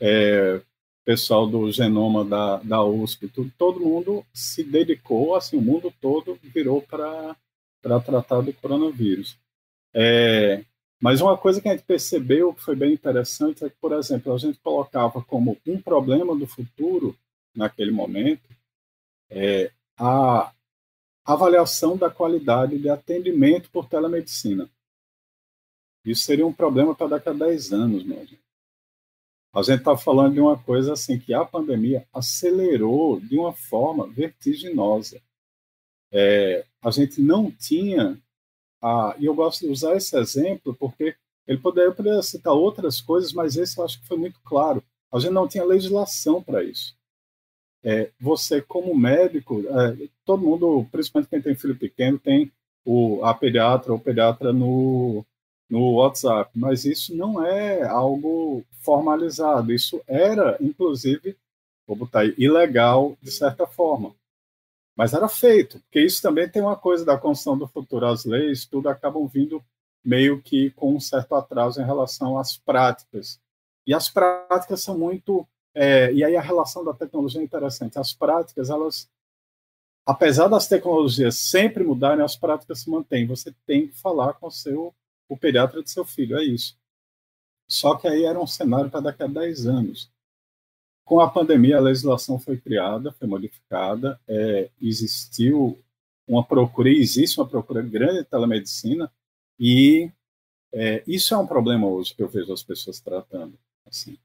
é, pessoal do genoma da, da USP, tudo, todo mundo se dedicou, assim, o mundo todo virou para tratar do coronavírus. É, mas uma coisa que a gente percebeu que foi bem interessante é que, por exemplo, a gente colocava como um problema do futuro, naquele momento, é, a avaliação da qualidade de atendimento por telemedicina. Isso seria um problema para daqui a 10 anos, meu gente. A gente está falando de uma coisa assim que a pandemia acelerou de uma forma vertiginosa. É, a gente não tinha, a, e eu gosto de usar esse exemplo porque ele poderia, poderia citar outras coisas, mas esse eu acho que foi muito claro. A gente não tinha legislação para isso. É, você, como médico, é, todo mundo, principalmente quem tem filho pequeno, tem o, a pediatra ou pediatra no, no WhatsApp, mas isso não é algo formalizado. Isso era, inclusive, vou botar aí, ilegal de certa forma. Mas era feito, porque isso também tem uma coisa da construção do futuro. As leis, tudo acabam vindo meio que com um certo atraso em relação às práticas. E as práticas são muito. É, e aí a relação da tecnologia é interessante. As práticas, elas. Apesar das tecnologias sempre mudarem, as práticas se mantêm. Você tem que falar com o seu o pediatra de seu filho, é isso. Só que aí era um cenário para daqui a 10 anos. Com a pandemia, a legislação foi criada, foi modificada, é, existiu uma procura, existe uma procura grande de telemedicina, e é, isso é um problema hoje que eu vejo as pessoas tratando. Assim.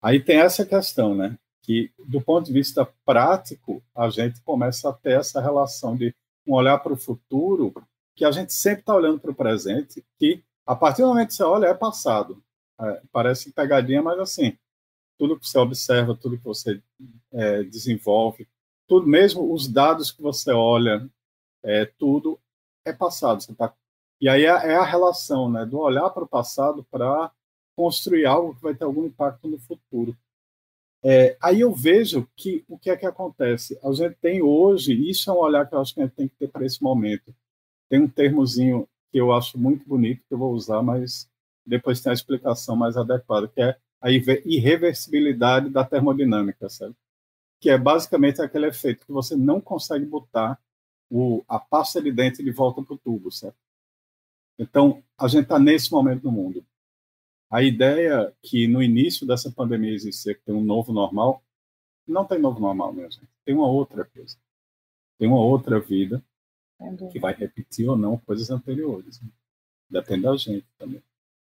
Aí tem essa questão, né? Que do ponto de vista prático, a gente começa a ter essa relação de um olhar para o futuro que a gente sempre está olhando para o presente, que a partir do momento que você olha é passado. É, parece pegadinha, mas assim, tudo que você observa, tudo que você é, desenvolve, tudo mesmo os dados que você olha, é, tudo é passado. Tá... E aí é, é a relação né, do olhar para o passado para construir algo que vai ter algum impacto no futuro. É, aí eu vejo que o que é que acontece? A gente tem hoje, isso é um olhar que eu acho que a gente tem que ter para esse momento tem um termozinho que eu acho muito bonito, que eu vou usar, mas depois tem a explicação mais adequada, que é a irreversibilidade da termodinâmica, sabe? Que é basicamente aquele efeito que você não consegue botar o, a pasta de dente de volta para o tubo, certo? Então, a gente está nesse momento no mundo. A ideia que no início dessa pandemia existia que tem um novo normal, não tem novo normal, gente. Tem uma outra coisa. Tem uma outra vida que vai repetir ou não coisas anteriores. Né? Depende da gente também.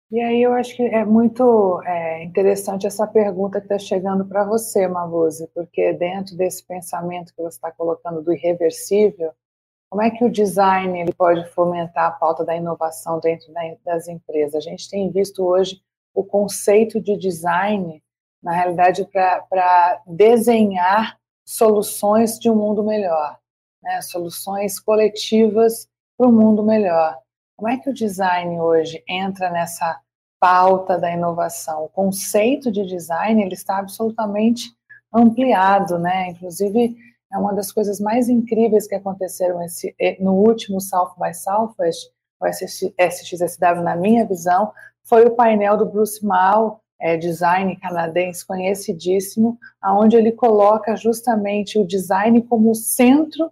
E aí eu acho que é muito é, interessante essa pergunta que está chegando para você, Mabuse, porque dentro desse pensamento que você está colocando do irreversível, como é que o design ele pode fomentar a pauta da inovação dentro das empresas? A gente tem visto hoje o conceito de design, na realidade, para desenhar soluções de um mundo melhor né, soluções coletivas para um mundo melhor. Como é que o design hoje entra nessa pauta da inovação? O conceito de design ele está absolutamente ampliado, né? Inclusive é uma das coisas mais incríveis que aconteceram esse, no último South by Southwest, o SXSW, na minha visão, foi o painel do Bruce Mal, é, design canadense conhecidíssimo, aonde ele coloca justamente o design como centro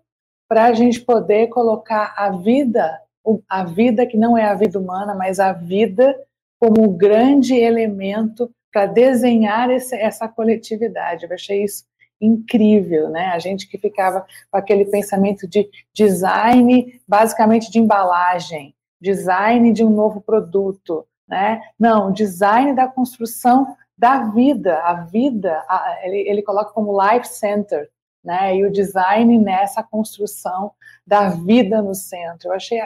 para a gente poder colocar a vida, a vida que não é a vida humana, mas a vida como um grande elemento para desenhar esse, essa coletividade. Eu achei isso incrível, né? A gente que ficava com aquele pensamento de design, basicamente de embalagem, design de um novo produto, né? Não, design da construção da vida, a vida, a, ele, ele coloca como life center, né? E o design nessa construção da vida no centro. Eu achei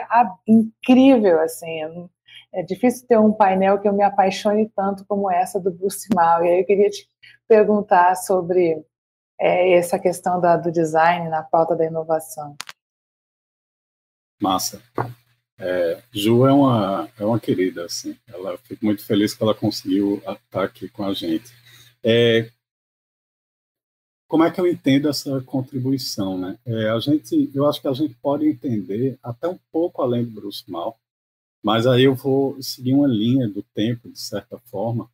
incrível, assim. É difícil ter um painel que eu me apaixone tanto como essa do Bruce Mal. E aí eu queria te perguntar sobre é, essa questão da, do design na pauta da inovação. Massa. É, Ju é uma, é uma querida, assim. Ela fico muito feliz que ela conseguiu estar aqui com a gente. É, como é que eu entendo essa contribuição, né? É, a gente, eu acho que a gente pode entender até um pouco além do Bruce Mal, mas aí eu vou seguir uma linha do tempo, de certa forma,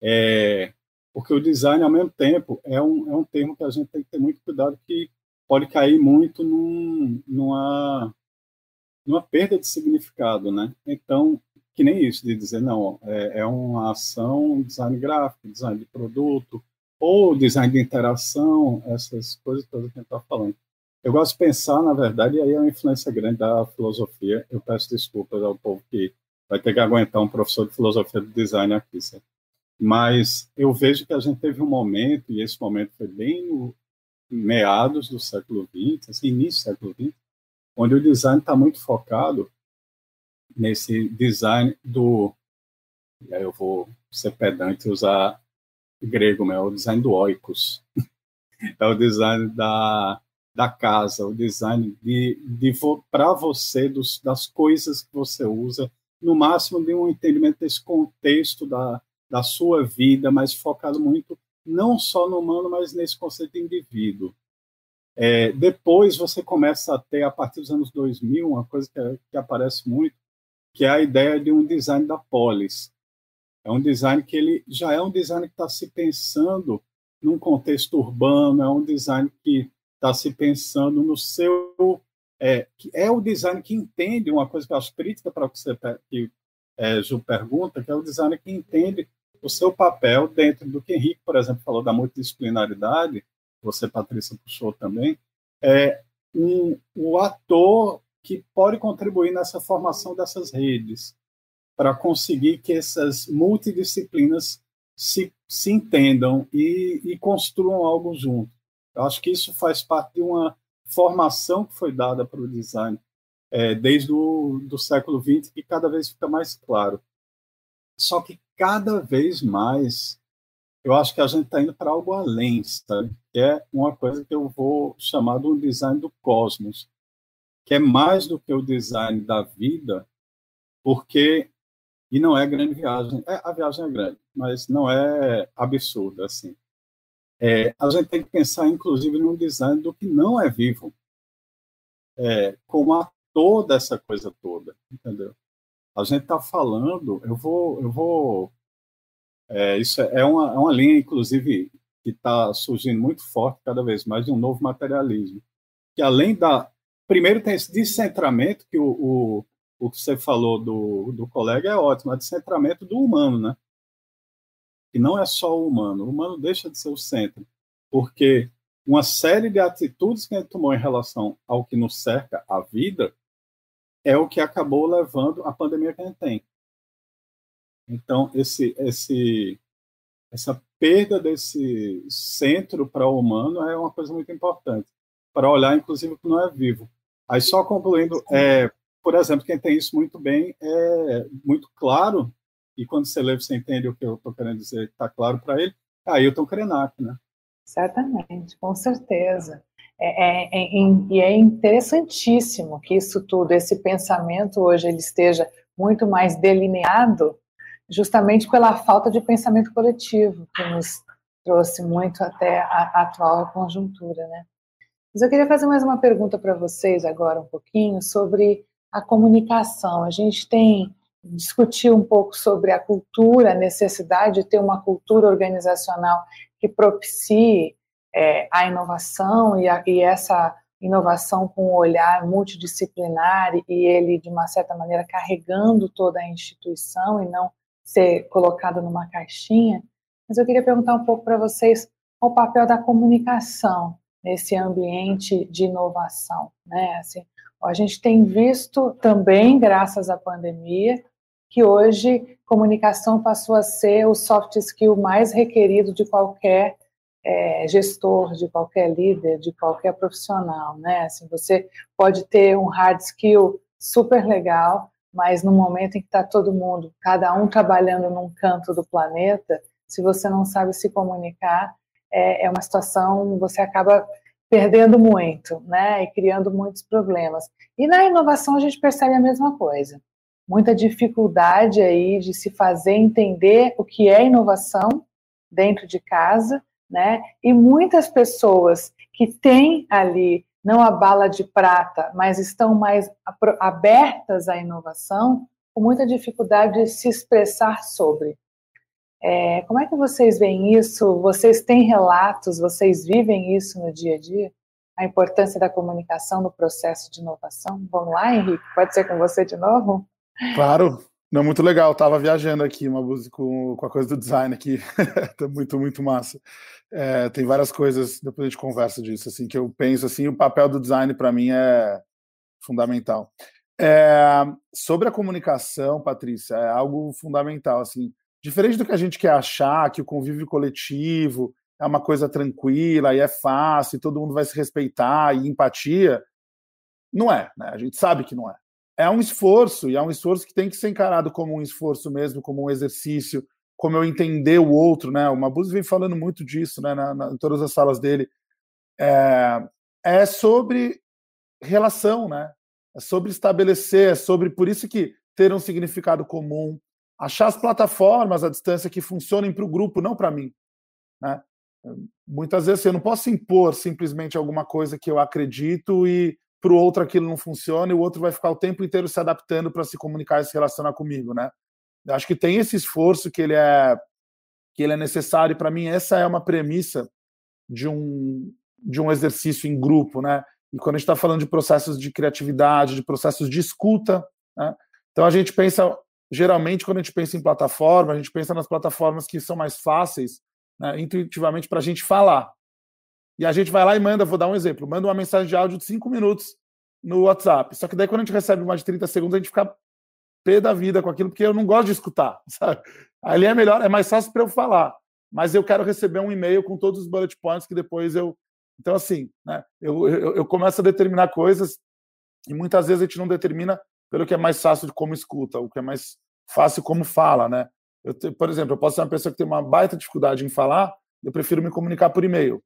é, porque o design, ao mesmo tempo, é um, é um termo que a gente tem que ter muito cuidado, que pode cair muito num, numa numa perda de significado, né? Então, que nem isso, de dizer, não, é, é uma ação, design gráfico, design de produto, ou design de interação, essas coisas todas que a gente está falando. Eu gosto de pensar, na verdade, e aí é uma influência grande da filosofia. Eu peço desculpas ao povo que vai ter que aguentar um professor de filosofia do design aqui, certo? Mas eu vejo que a gente teve um momento, e esse momento foi bem no meados do século XX, assim, início do século XX, onde o design está muito focado nesse design do. E aí eu vou ser pedante e usar grego, mas é o design do oikos. é o design da, da casa, o design de, de para você dos, das coisas que você usa, no máximo de um entendimento desse contexto da, da sua vida, mas focado muito não só no humano, mas nesse conceito de indivíduo. É, depois você começa a ter, a partir dos anos 2000, uma coisa que, que aparece muito, que é a ideia de um design da polis. É um design que ele já é um design que está se pensando num contexto urbano, é um design que está se pensando no seu. É, é o design que entende uma coisa que eu acho crítica para o que, você, que é, Ju pergunta, que é o design que entende o seu papel dentro do que Henrique, por exemplo, falou da multidisciplinaridade, você, Patrícia, puxou também, é um, o ator que pode contribuir nessa formação dessas redes, para conseguir que essas multidisciplinas se, se entendam e, e construam algo junto. Eu acho que isso faz parte de uma formação que foi dada para o design é, desde o do século XX, que cada vez fica mais claro. Só que cada vez mais eu acho que a gente está indo para algo além, sabe? Que é uma coisa que eu vou chamar de um design do cosmos, que é mais do que o design da vida, porque e não é grande viagem. É, a viagem é grande, mas não é absurda assim. É, a gente tem que pensar, inclusive, no design do que não é vivo, é, como ator dessa coisa toda, entendeu? A gente está falando, eu vou, eu vou é, isso é uma, é uma linha, inclusive, que está surgindo muito forte cada vez mais de um novo materialismo. Que além da. Primeiro tem esse descentramento, que o, o, o que você falou do, do colega é ótimo, é descentramento do humano, né? Que não é só o humano. O humano deixa de ser o centro. Porque uma série de atitudes que a gente tomou em relação ao que nos cerca, a vida, é o que acabou levando a pandemia que a gente tem. Então, esse, esse, essa perda desse centro para o humano é uma coisa muito importante, para olhar, inclusive, que não é vivo. Aí, só concluindo, é, por exemplo, quem tem isso muito bem é muito claro, e quando você lê, você entende o que eu estou querendo dizer, está claro para ele, é Ailton Krenak, né? Certamente, com certeza. É, é, é, e é interessantíssimo que isso tudo, esse pensamento hoje, ele esteja muito mais delineado justamente pela falta de pensamento coletivo, que nos trouxe muito até a atual conjuntura, né? Mas eu queria fazer mais uma pergunta para vocês agora um pouquinho sobre a comunicação. A gente tem discutiu um pouco sobre a cultura, a necessidade de ter uma cultura organizacional que propicie é, a inovação e, a, e, essa inovação com um olhar multidisciplinar e ele, de uma certa maneira, carregando toda a instituição e não ser colocado numa caixinha, mas eu queria perguntar um pouco para vocês o papel da comunicação nesse ambiente de inovação, né? Assim, a gente tem visto também, graças à pandemia, que hoje comunicação passou a ser o soft skill mais requerido de qualquer é, gestor, de qualquer líder, de qualquer profissional, né? Assim, você pode ter um hard skill super legal, mas no momento em que está todo mundo, cada um trabalhando num canto do planeta, se você não sabe se comunicar, é, é uma situação, você acaba perdendo muito, né? E criando muitos problemas. E na inovação a gente percebe a mesma coisa. Muita dificuldade aí de se fazer entender o que é inovação dentro de casa, né? E muitas pessoas que têm ali não a bala de prata, mas estão mais abertas à inovação, com muita dificuldade de se expressar sobre. É, como é que vocês veem isso? Vocês têm relatos? Vocês vivem isso no dia a dia? A importância da comunicação no processo de inovação? Vamos lá, Henrique? Pode ser com você de novo? Claro. Não, muito legal. Estava viajando aqui uma música com, com a coisa do design aqui. tá muito, muito massa. É, tem várias coisas, depois a gente conversa disso, assim, que eu penso assim, o papel do design para mim é fundamental. É, sobre a comunicação, Patrícia, é algo fundamental, assim, Diferente do que a gente quer achar, que o convívio coletivo é uma coisa tranquila e é fácil, e todo mundo vai se respeitar e empatia, não é, né? A gente sabe que não é. É um esforço, e é um esforço que tem que ser encarado como um esforço mesmo, como um exercício, como eu entender o outro, né? O Mabuse vem falando muito disso, né? Na, na, em todas as salas dele. É, é sobre relação, né? É sobre estabelecer, é sobre. Por isso que ter um significado comum, achar as plataformas à distância que funcionem para o grupo, não para mim. Né? Muitas vezes eu não posso impor simplesmente alguma coisa que eu acredito e para o outro aquilo não funciona e o outro vai ficar o tempo inteiro se adaptando para se comunicar e se relacionar comigo, né? Eu acho que tem esse esforço que ele é que ele é necessário para mim essa é uma premissa de um de um exercício em grupo, né? E quando a gente está falando de processos de criatividade, de processos de escuta, né? então a gente pensa geralmente, quando a gente pensa em plataforma, a gente pensa nas plataformas que são mais fáceis, né, intuitivamente, para a gente falar. E a gente vai lá e manda, vou dar um exemplo, manda uma mensagem de áudio de 5 minutos no WhatsApp. Só que daí, quando a gente recebe mais de 30 segundos, a gente fica pé da vida com aquilo, porque eu não gosto de escutar, sabe? Ali é melhor, é mais fácil para eu falar. Mas eu quero receber um e-mail com todos os bullet points que depois eu. Então, assim, né, eu, eu, eu começo a determinar coisas e muitas vezes a gente não determina pelo que é mais fácil de como escuta, o que é mais fácil como fala, né? Eu, por exemplo, eu posso ser uma pessoa que tem uma baita dificuldade em falar, eu prefiro me comunicar por e-mail.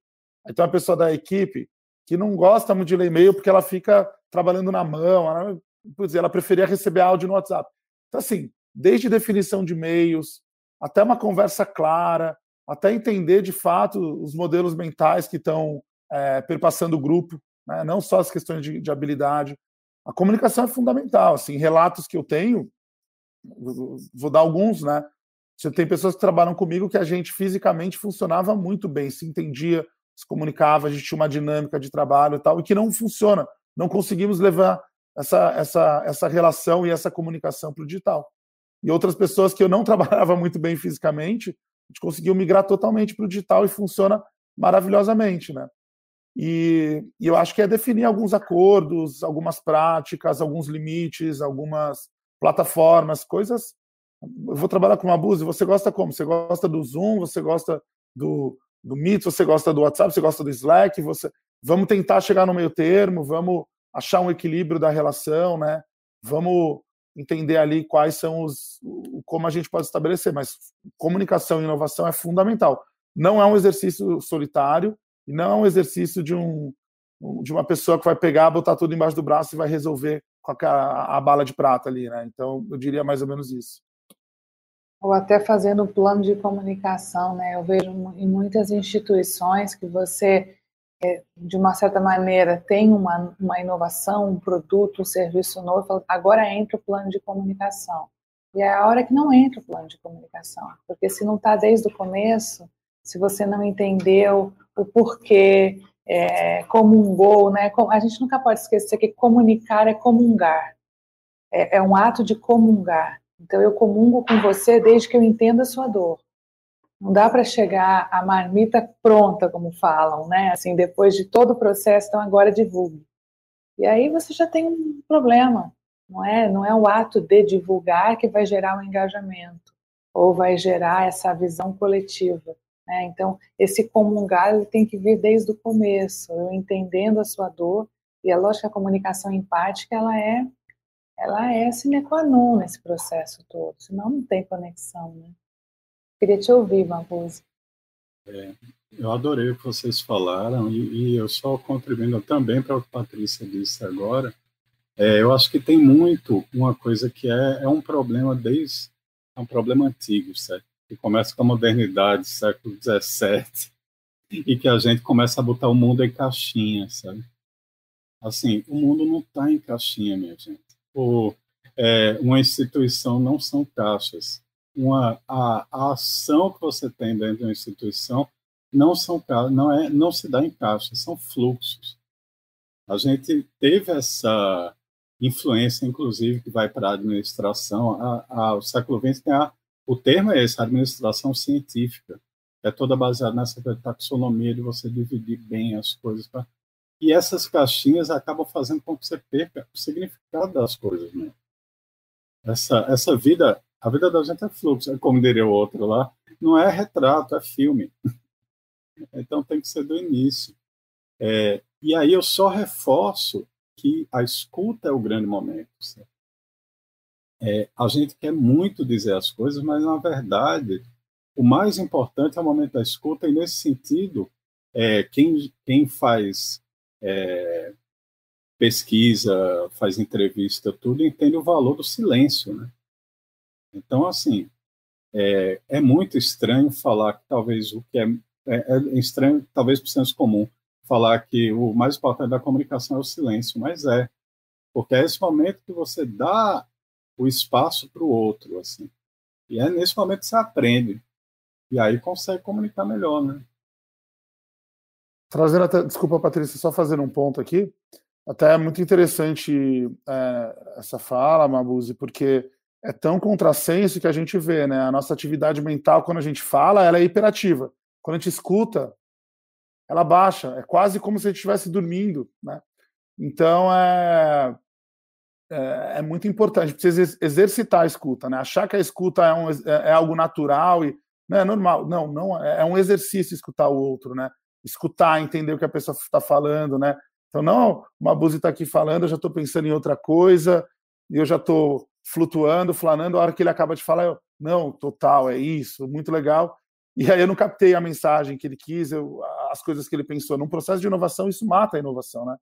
Tem uma pessoa da equipe que não gosta muito de ler e-mail porque ela fica trabalhando na mão, ela, ela preferia receber áudio no WhatsApp. Então, assim, desde definição de e-mails, até uma conversa clara, até entender de fato os modelos mentais que estão é, perpassando o grupo, né? não só as questões de, de habilidade. A comunicação é fundamental. Assim, relatos que eu tenho, vou dar alguns, né? Você tem pessoas que trabalham comigo que a gente fisicamente funcionava muito bem, se entendia, se comunicava, a gente tinha uma dinâmica de trabalho e tal, e que não funciona. Não conseguimos levar essa, essa, essa relação e essa comunicação para o digital. E outras pessoas que eu não trabalhava muito bem fisicamente, a gente conseguiu migrar totalmente para o digital e funciona maravilhosamente, né? E, e, eu acho que é definir alguns acordos, algumas práticas, alguns limites, algumas plataformas, coisas. Eu vou trabalhar com uma Buse, você gosta como? Você gosta do Zoom, você gosta do, do Meet, você gosta do WhatsApp, você gosta do Slack, você vamos tentar chegar no meio termo, vamos achar um equilíbrio da relação, né? Vamos entender ali quais são os como a gente pode estabelecer, mas comunicação e inovação é fundamental. Não é um exercício solitário e não é um exercício de um de uma pessoa que vai pegar, botar tudo embaixo do braço e vai resolver com a, a bala de prata ali, né? Então, eu diria mais ou menos isso. Ou até fazendo plano de comunicação, né? Eu vejo em muitas instituições que você, é, de uma certa maneira, tem uma, uma inovação, um produto, um serviço novo, agora entra o plano de comunicação. E é a hora que não entra o plano de comunicação, porque se não está desde o começo, se você não entendeu o porquê, é, comungou, né? A gente nunca pode esquecer que comunicar é comungar, é, é um ato de comungar. Então eu comungo com você desde que eu entenda a sua dor. Não dá para chegar a marmita pronta, como falam, né? Assim, depois de todo o processo, então agora divulgue. E aí você já tem um problema, não é? Não é o ato de divulgar que vai gerar um engajamento ou vai gerar essa visão coletiva. Né? Então, esse comungar ele tem que vir desde o começo, eu entendendo a sua dor, e é lógico que a comunicação empática ela é, ela é sine qua non nesse processo todo, senão não tem conexão. Né? Queria te ouvir, Mabuse. É, eu adorei o que vocês falaram e, e eu só contribuindo também para o que a Patrícia disse agora. É, eu acho que tem muito uma coisa que é, é um problema desde é um problema antigo, certo? Que começa com a modernidade, século XVII, e que a gente começa a botar o mundo em caixinha, sabe? Assim, o mundo não está em caixinha, minha gente. Ou, é, uma instituição não são caixas. Uma, a, a ação que você tem dentro de uma instituição não são não é não se dá em caixas, são fluxos. A gente teve essa influência, inclusive, que vai para a administração. A, o século XX tem a, o termo é esse, administração científica. É toda baseada nessa taxonomia de você dividir bem as coisas. Pra, e essas caixinhas acabam fazendo com que você perca o significado das coisas. Né? Essa, essa vida, a vida da gente é fluxo, é como diria o outro lá, não é retrato, é filme. Então tem que ser do início. É, e aí eu só reforço que a escuta é o grande momento. É, a gente quer muito dizer as coisas, mas na verdade o mais importante é o momento da escuta, e nesse sentido, é, quem, quem faz é, pesquisa, faz entrevista, tudo, entende o valor do silêncio. Né? Então, assim, é, é muito estranho falar que talvez o que é, é, é estranho, talvez para o senso comum, falar que o mais importante da comunicação é o silêncio, mas é, porque é esse momento que você dá o espaço para o outro, assim. E é nesse momento que você aprende. E aí consegue comunicar melhor, né? Trazendo até, desculpa, Patrícia, só fazendo um ponto aqui. Até é muito interessante é, essa fala, Mabuse, porque é tão contrassenso que a gente vê, né? A nossa atividade mental, quando a gente fala, ela é hiperativa. Quando a gente escuta, ela baixa. É quase como se a gente estivesse dormindo, né? Então é, é, é, muito importante precisa exercitar a escuta, né? Achar que a escuta é, um, é, é algo natural e não é normal. Não, não é, é um exercício escutar o outro, né? Escutar, entender o que a pessoa está falando, né? Então não, uma Buzi está aqui falando, eu já estou pensando em outra coisa e eu já estou flutuando, flanando. A hora que ele acaba de falar, eu não, total, é isso, muito legal. E aí eu não captei a mensagem que ele quis, eu, as coisas que ele pensou. Num processo de inovação, isso mata a inovação, né?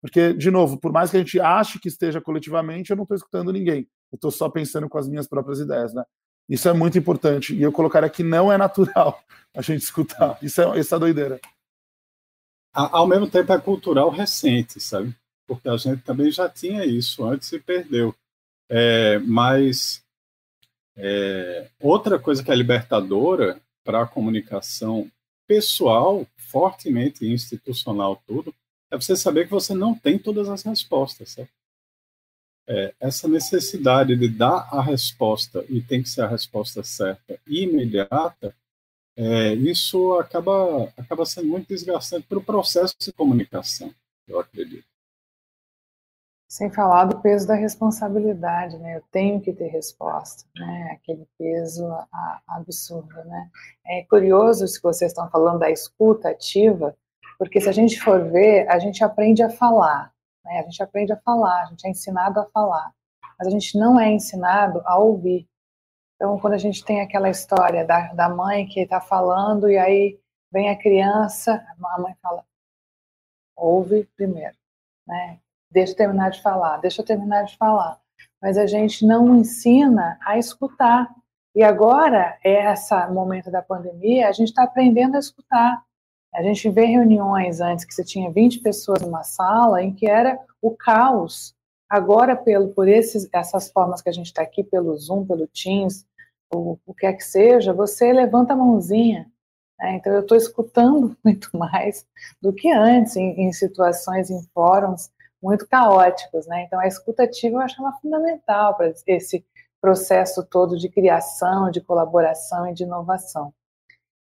Porque, de novo, por mais que a gente ache que esteja coletivamente, eu não estou escutando ninguém. Eu estou só pensando com as minhas próprias ideias, né? Isso é muito importante. E eu colocar aqui não é natural a gente escutar. Isso é essa doideira. Ao mesmo tempo é cultural recente, sabe? Porque a gente também já tinha isso antes e perdeu. É, mas é, outra coisa que é libertadora para a comunicação pessoal, fortemente institucional, tudo, é você saber que você não tem todas as respostas. Certo? É, essa necessidade de dar a resposta e tem que ser a resposta certa e imediata, é, isso acaba, acaba sendo muito desgastante para o processo de comunicação, eu acredito. Sem falar do peso da responsabilidade, né? Eu tenho que ter resposta, né? Aquele peso absurdo, né? É curioso isso que vocês estão falando da escuta ativa, porque se a gente for ver, a gente aprende a falar, né? A gente aprende a falar, a gente é ensinado a falar, mas a gente não é ensinado a ouvir. Então, quando a gente tem aquela história da, da mãe que está falando e aí vem a criança, a mãe fala, ouve primeiro, né? Deixa eu terminar de falar, deixa eu terminar de falar. Mas a gente não ensina a escutar. E agora, esse momento da pandemia, a gente está aprendendo a escutar. A gente vê reuniões antes que você tinha 20 pessoas numa sala em que era o caos. Agora, pelo, por esses, essas formas que a gente está aqui, pelo Zoom, pelo Teams, o, o que é que seja, você levanta a mãozinha. Né? Então, eu estou escutando muito mais do que antes, em, em situações, em fóruns, muito caóticos, né? Então a escutativa eu acho ela fundamental para esse processo todo de criação, de colaboração e de inovação.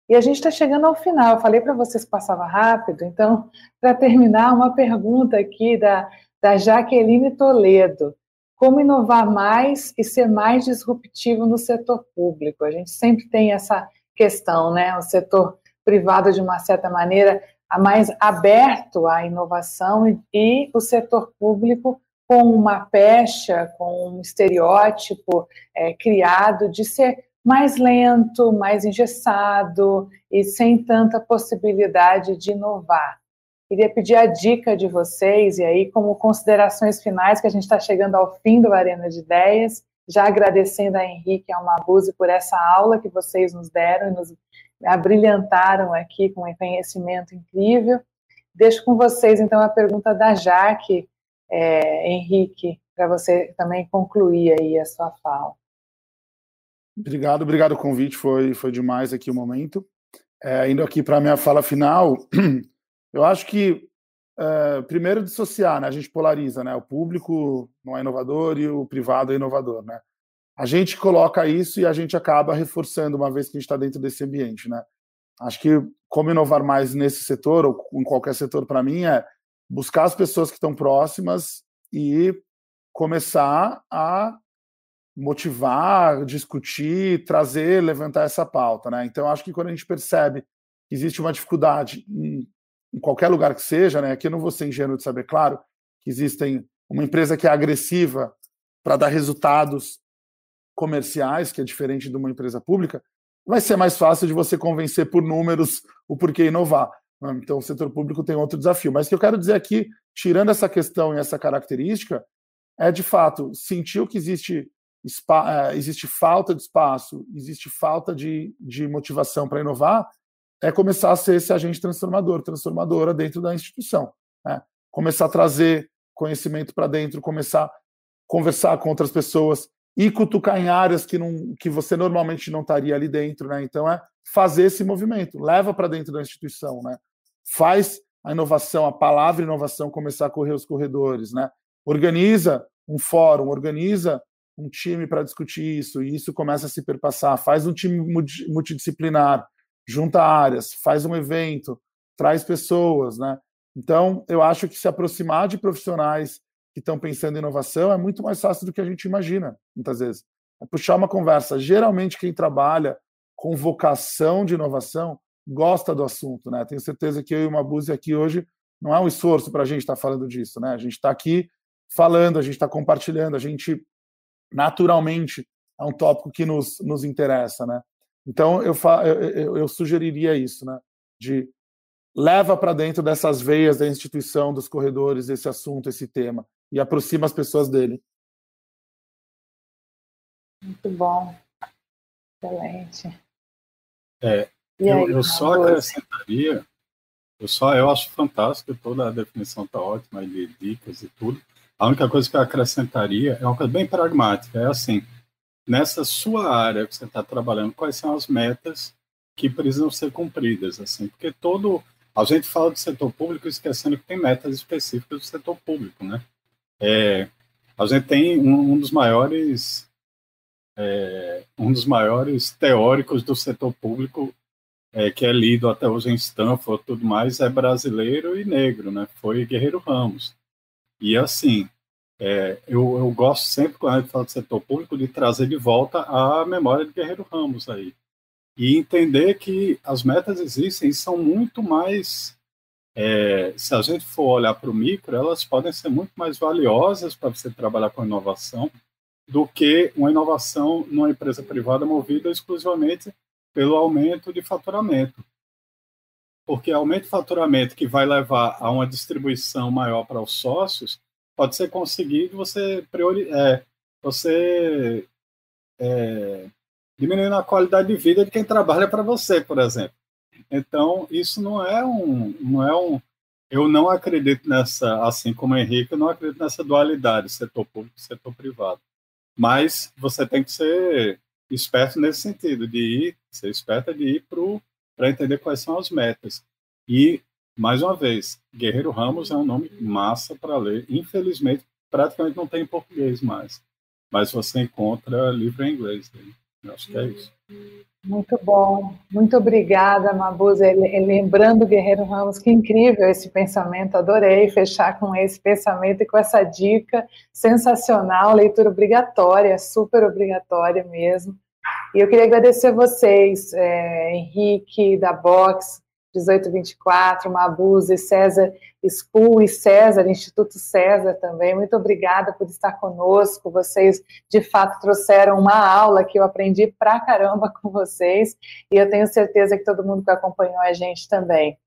E a gente está chegando ao final. Eu falei para vocês que passava rápido, então, para terminar, uma pergunta aqui da, da Jaqueline Toledo. Como inovar mais e ser mais disruptivo no setor público? A gente sempre tem essa questão, né? O setor privado, de uma certa maneira, mais aberto à inovação e, e o setor público com uma pecha, com um estereótipo é, criado de ser mais lento, mais engessado e sem tanta possibilidade de inovar. Queria pedir a dica de vocês, e aí, como considerações finais, que a gente está chegando ao fim do Arena de Ideias, já agradecendo a Henrique e ao Mabuse por essa aula que vocês nos deram e nos abrilhantaram aqui com um conhecimento incrível. Deixo com vocês, então, a pergunta da Jaque, é, Henrique, para você também concluir aí a sua fala. Obrigado, obrigado o convite, foi, foi demais aqui o momento. É, indo aqui para a minha fala final, eu acho que, é, primeiro, dissociar, né? a gente polariza, né? o público não é inovador e o privado é inovador. Né? A gente coloca isso e a gente acaba reforçando uma vez que a gente está dentro desse ambiente. Né? Acho que como inovar mais nesse setor, ou em qualquer setor para mim, é buscar as pessoas que estão próximas e começar a motivar, discutir, trazer, levantar essa pauta, né? Então acho que quando a gente percebe que existe uma dificuldade em, em qualquer lugar que seja, né? Aqui eu não vou ser ingênuo de saber, claro, que existem uma empresa que é agressiva para dar resultados comerciais, que é diferente de uma empresa pública, vai ser mais fácil de você convencer por números o porquê inovar. Né? Então, o setor público tem outro desafio. Mas o que eu quero dizer aqui, tirando essa questão e essa característica, é de fato sentir que existe é, existe falta de espaço, existe falta de, de motivação para inovar, é começar a ser esse agente transformador, transformadora dentro da instituição. Né? Começar a trazer conhecimento para dentro, começar a conversar com outras pessoas e cutucar em áreas que, não, que você normalmente não estaria ali dentro. Né? Então, é fazer esse movimento, leva para dentro da instituição, né? faz a inovação, a palavra inovação começar a correr os corredores, né? organiza um fórum, organiza um time para discutir isso, e isso começa a se perpassar. Faz um time multidisciplinar, junta áreas, faz um evento, traz pessoas, né? Então, eu acho que se aproximar de profissionais que estão pensando em inovação é muito mais fácil do que a gente imagina, muitas vezes. É puxar uma conversa. Geralmente, quem trabalha com vocação de inovação gosta do assunto, né? Tenho certeza que eu e o Mabuse aqui hoje não é um esforço para a gente estar tá falando disso, né? A gente está aqui falando, a gente está compartilhando, a gente naturalmente é um tópico que nos, nos interessa, né? Então eu, eu, eu sugeriria isso, né? De leva para dentro dessas veias da instituição, dos corredores, esse assunto, esse tema e aproxima as pessoas dele. Muito bom, excelente. É, aí, eu, eu só acrescentaria, eu só eu acho fantástico toda a definição está ótima de dicas e tudo. A única coisa que eu acrescentaria é uma coisa bem pragmática, é assim, nessa sua área que você está trabalhando, quais são as metas que precisam ser cumpridas, assim, porque todo a gente fala do setor público esquecendo que tem metas específicas do setor público, né? É, a gente tem um, um dos maiores é, um dos maiores teóricos do setor público é, que é lido até hoje em Stanford tudo mais é brasileiro e negro, né? Foi Guerreiro Ramos. E assim, é, eu, eu, gosto sempre, quando a gente fala de setor público, de trazer de volta a memória de Guerreiro Ramos aí. E entender que as metas existem e são muito mais. É, se a gente for olhar para o micro, elas podem ser muito mais valiosas para você trabalhar com inovação do que uma inovação numa empresa privada movida exclusivamente pelo aumento de faturamento. Porque aumento de faturamento que vai levar a uma distribuição maior para os sócios pode ser conseguido você priori, é, você é, diminuindo a qualidade de vida de quem trabalha para você, por exemplo. Então isso não é um, não é um, eu não acredito nessa, assim como o Henrique, eu não acredito nessa dualidade setor público e setor privado. Mas você tem que ser esperto nesse sentido de ir, ser esperto de ir para entender quais são as metas. E mais uma vez, Guerreiro Ramos é um nome massa para ler. Infelizmente, praticamente não tem em português mais. Mas você encontra livro em inglês. Eu acho que é isso. Muito bom. Muito obrigada, Mabuza. Lembrando Guerreiro Ramos, que incrível esse pensamento. Adorei fechar com esse pensamento e com essa dica sensacional. Leitura obrigatória, super obrigatória mesmo. E eu queria agradecer a vocês, é, Henrique, da Box, 1824, Mabuse, César School e César, Instituto César também. Muito obrigada por estar conosco. Vocês, de fato, trouxeram uma aula que eu aprendi pra caramba com vocês e eu tenho certeza que todo mundo que acompanhou a gente também.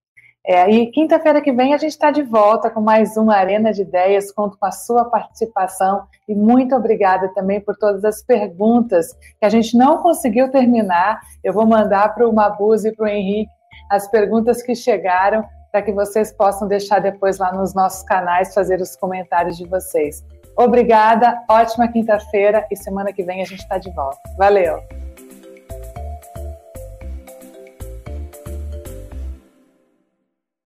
É, e quinta-feira que vem a gente está de volta com mais uma Arena de Ideias. Conto com a sua participação e muito obrigada também por todas as perguntas que a gente não conseguiu terminar. Eu vou mandar para o Mabuse e para o Henrique as perguntas que chegaram para que vocês possam deixar depois lá nos nossos canais fazer os comentários de vocês. Obrigada, ótima quinta-feira e semana que vem a gente está de volta. Valeu!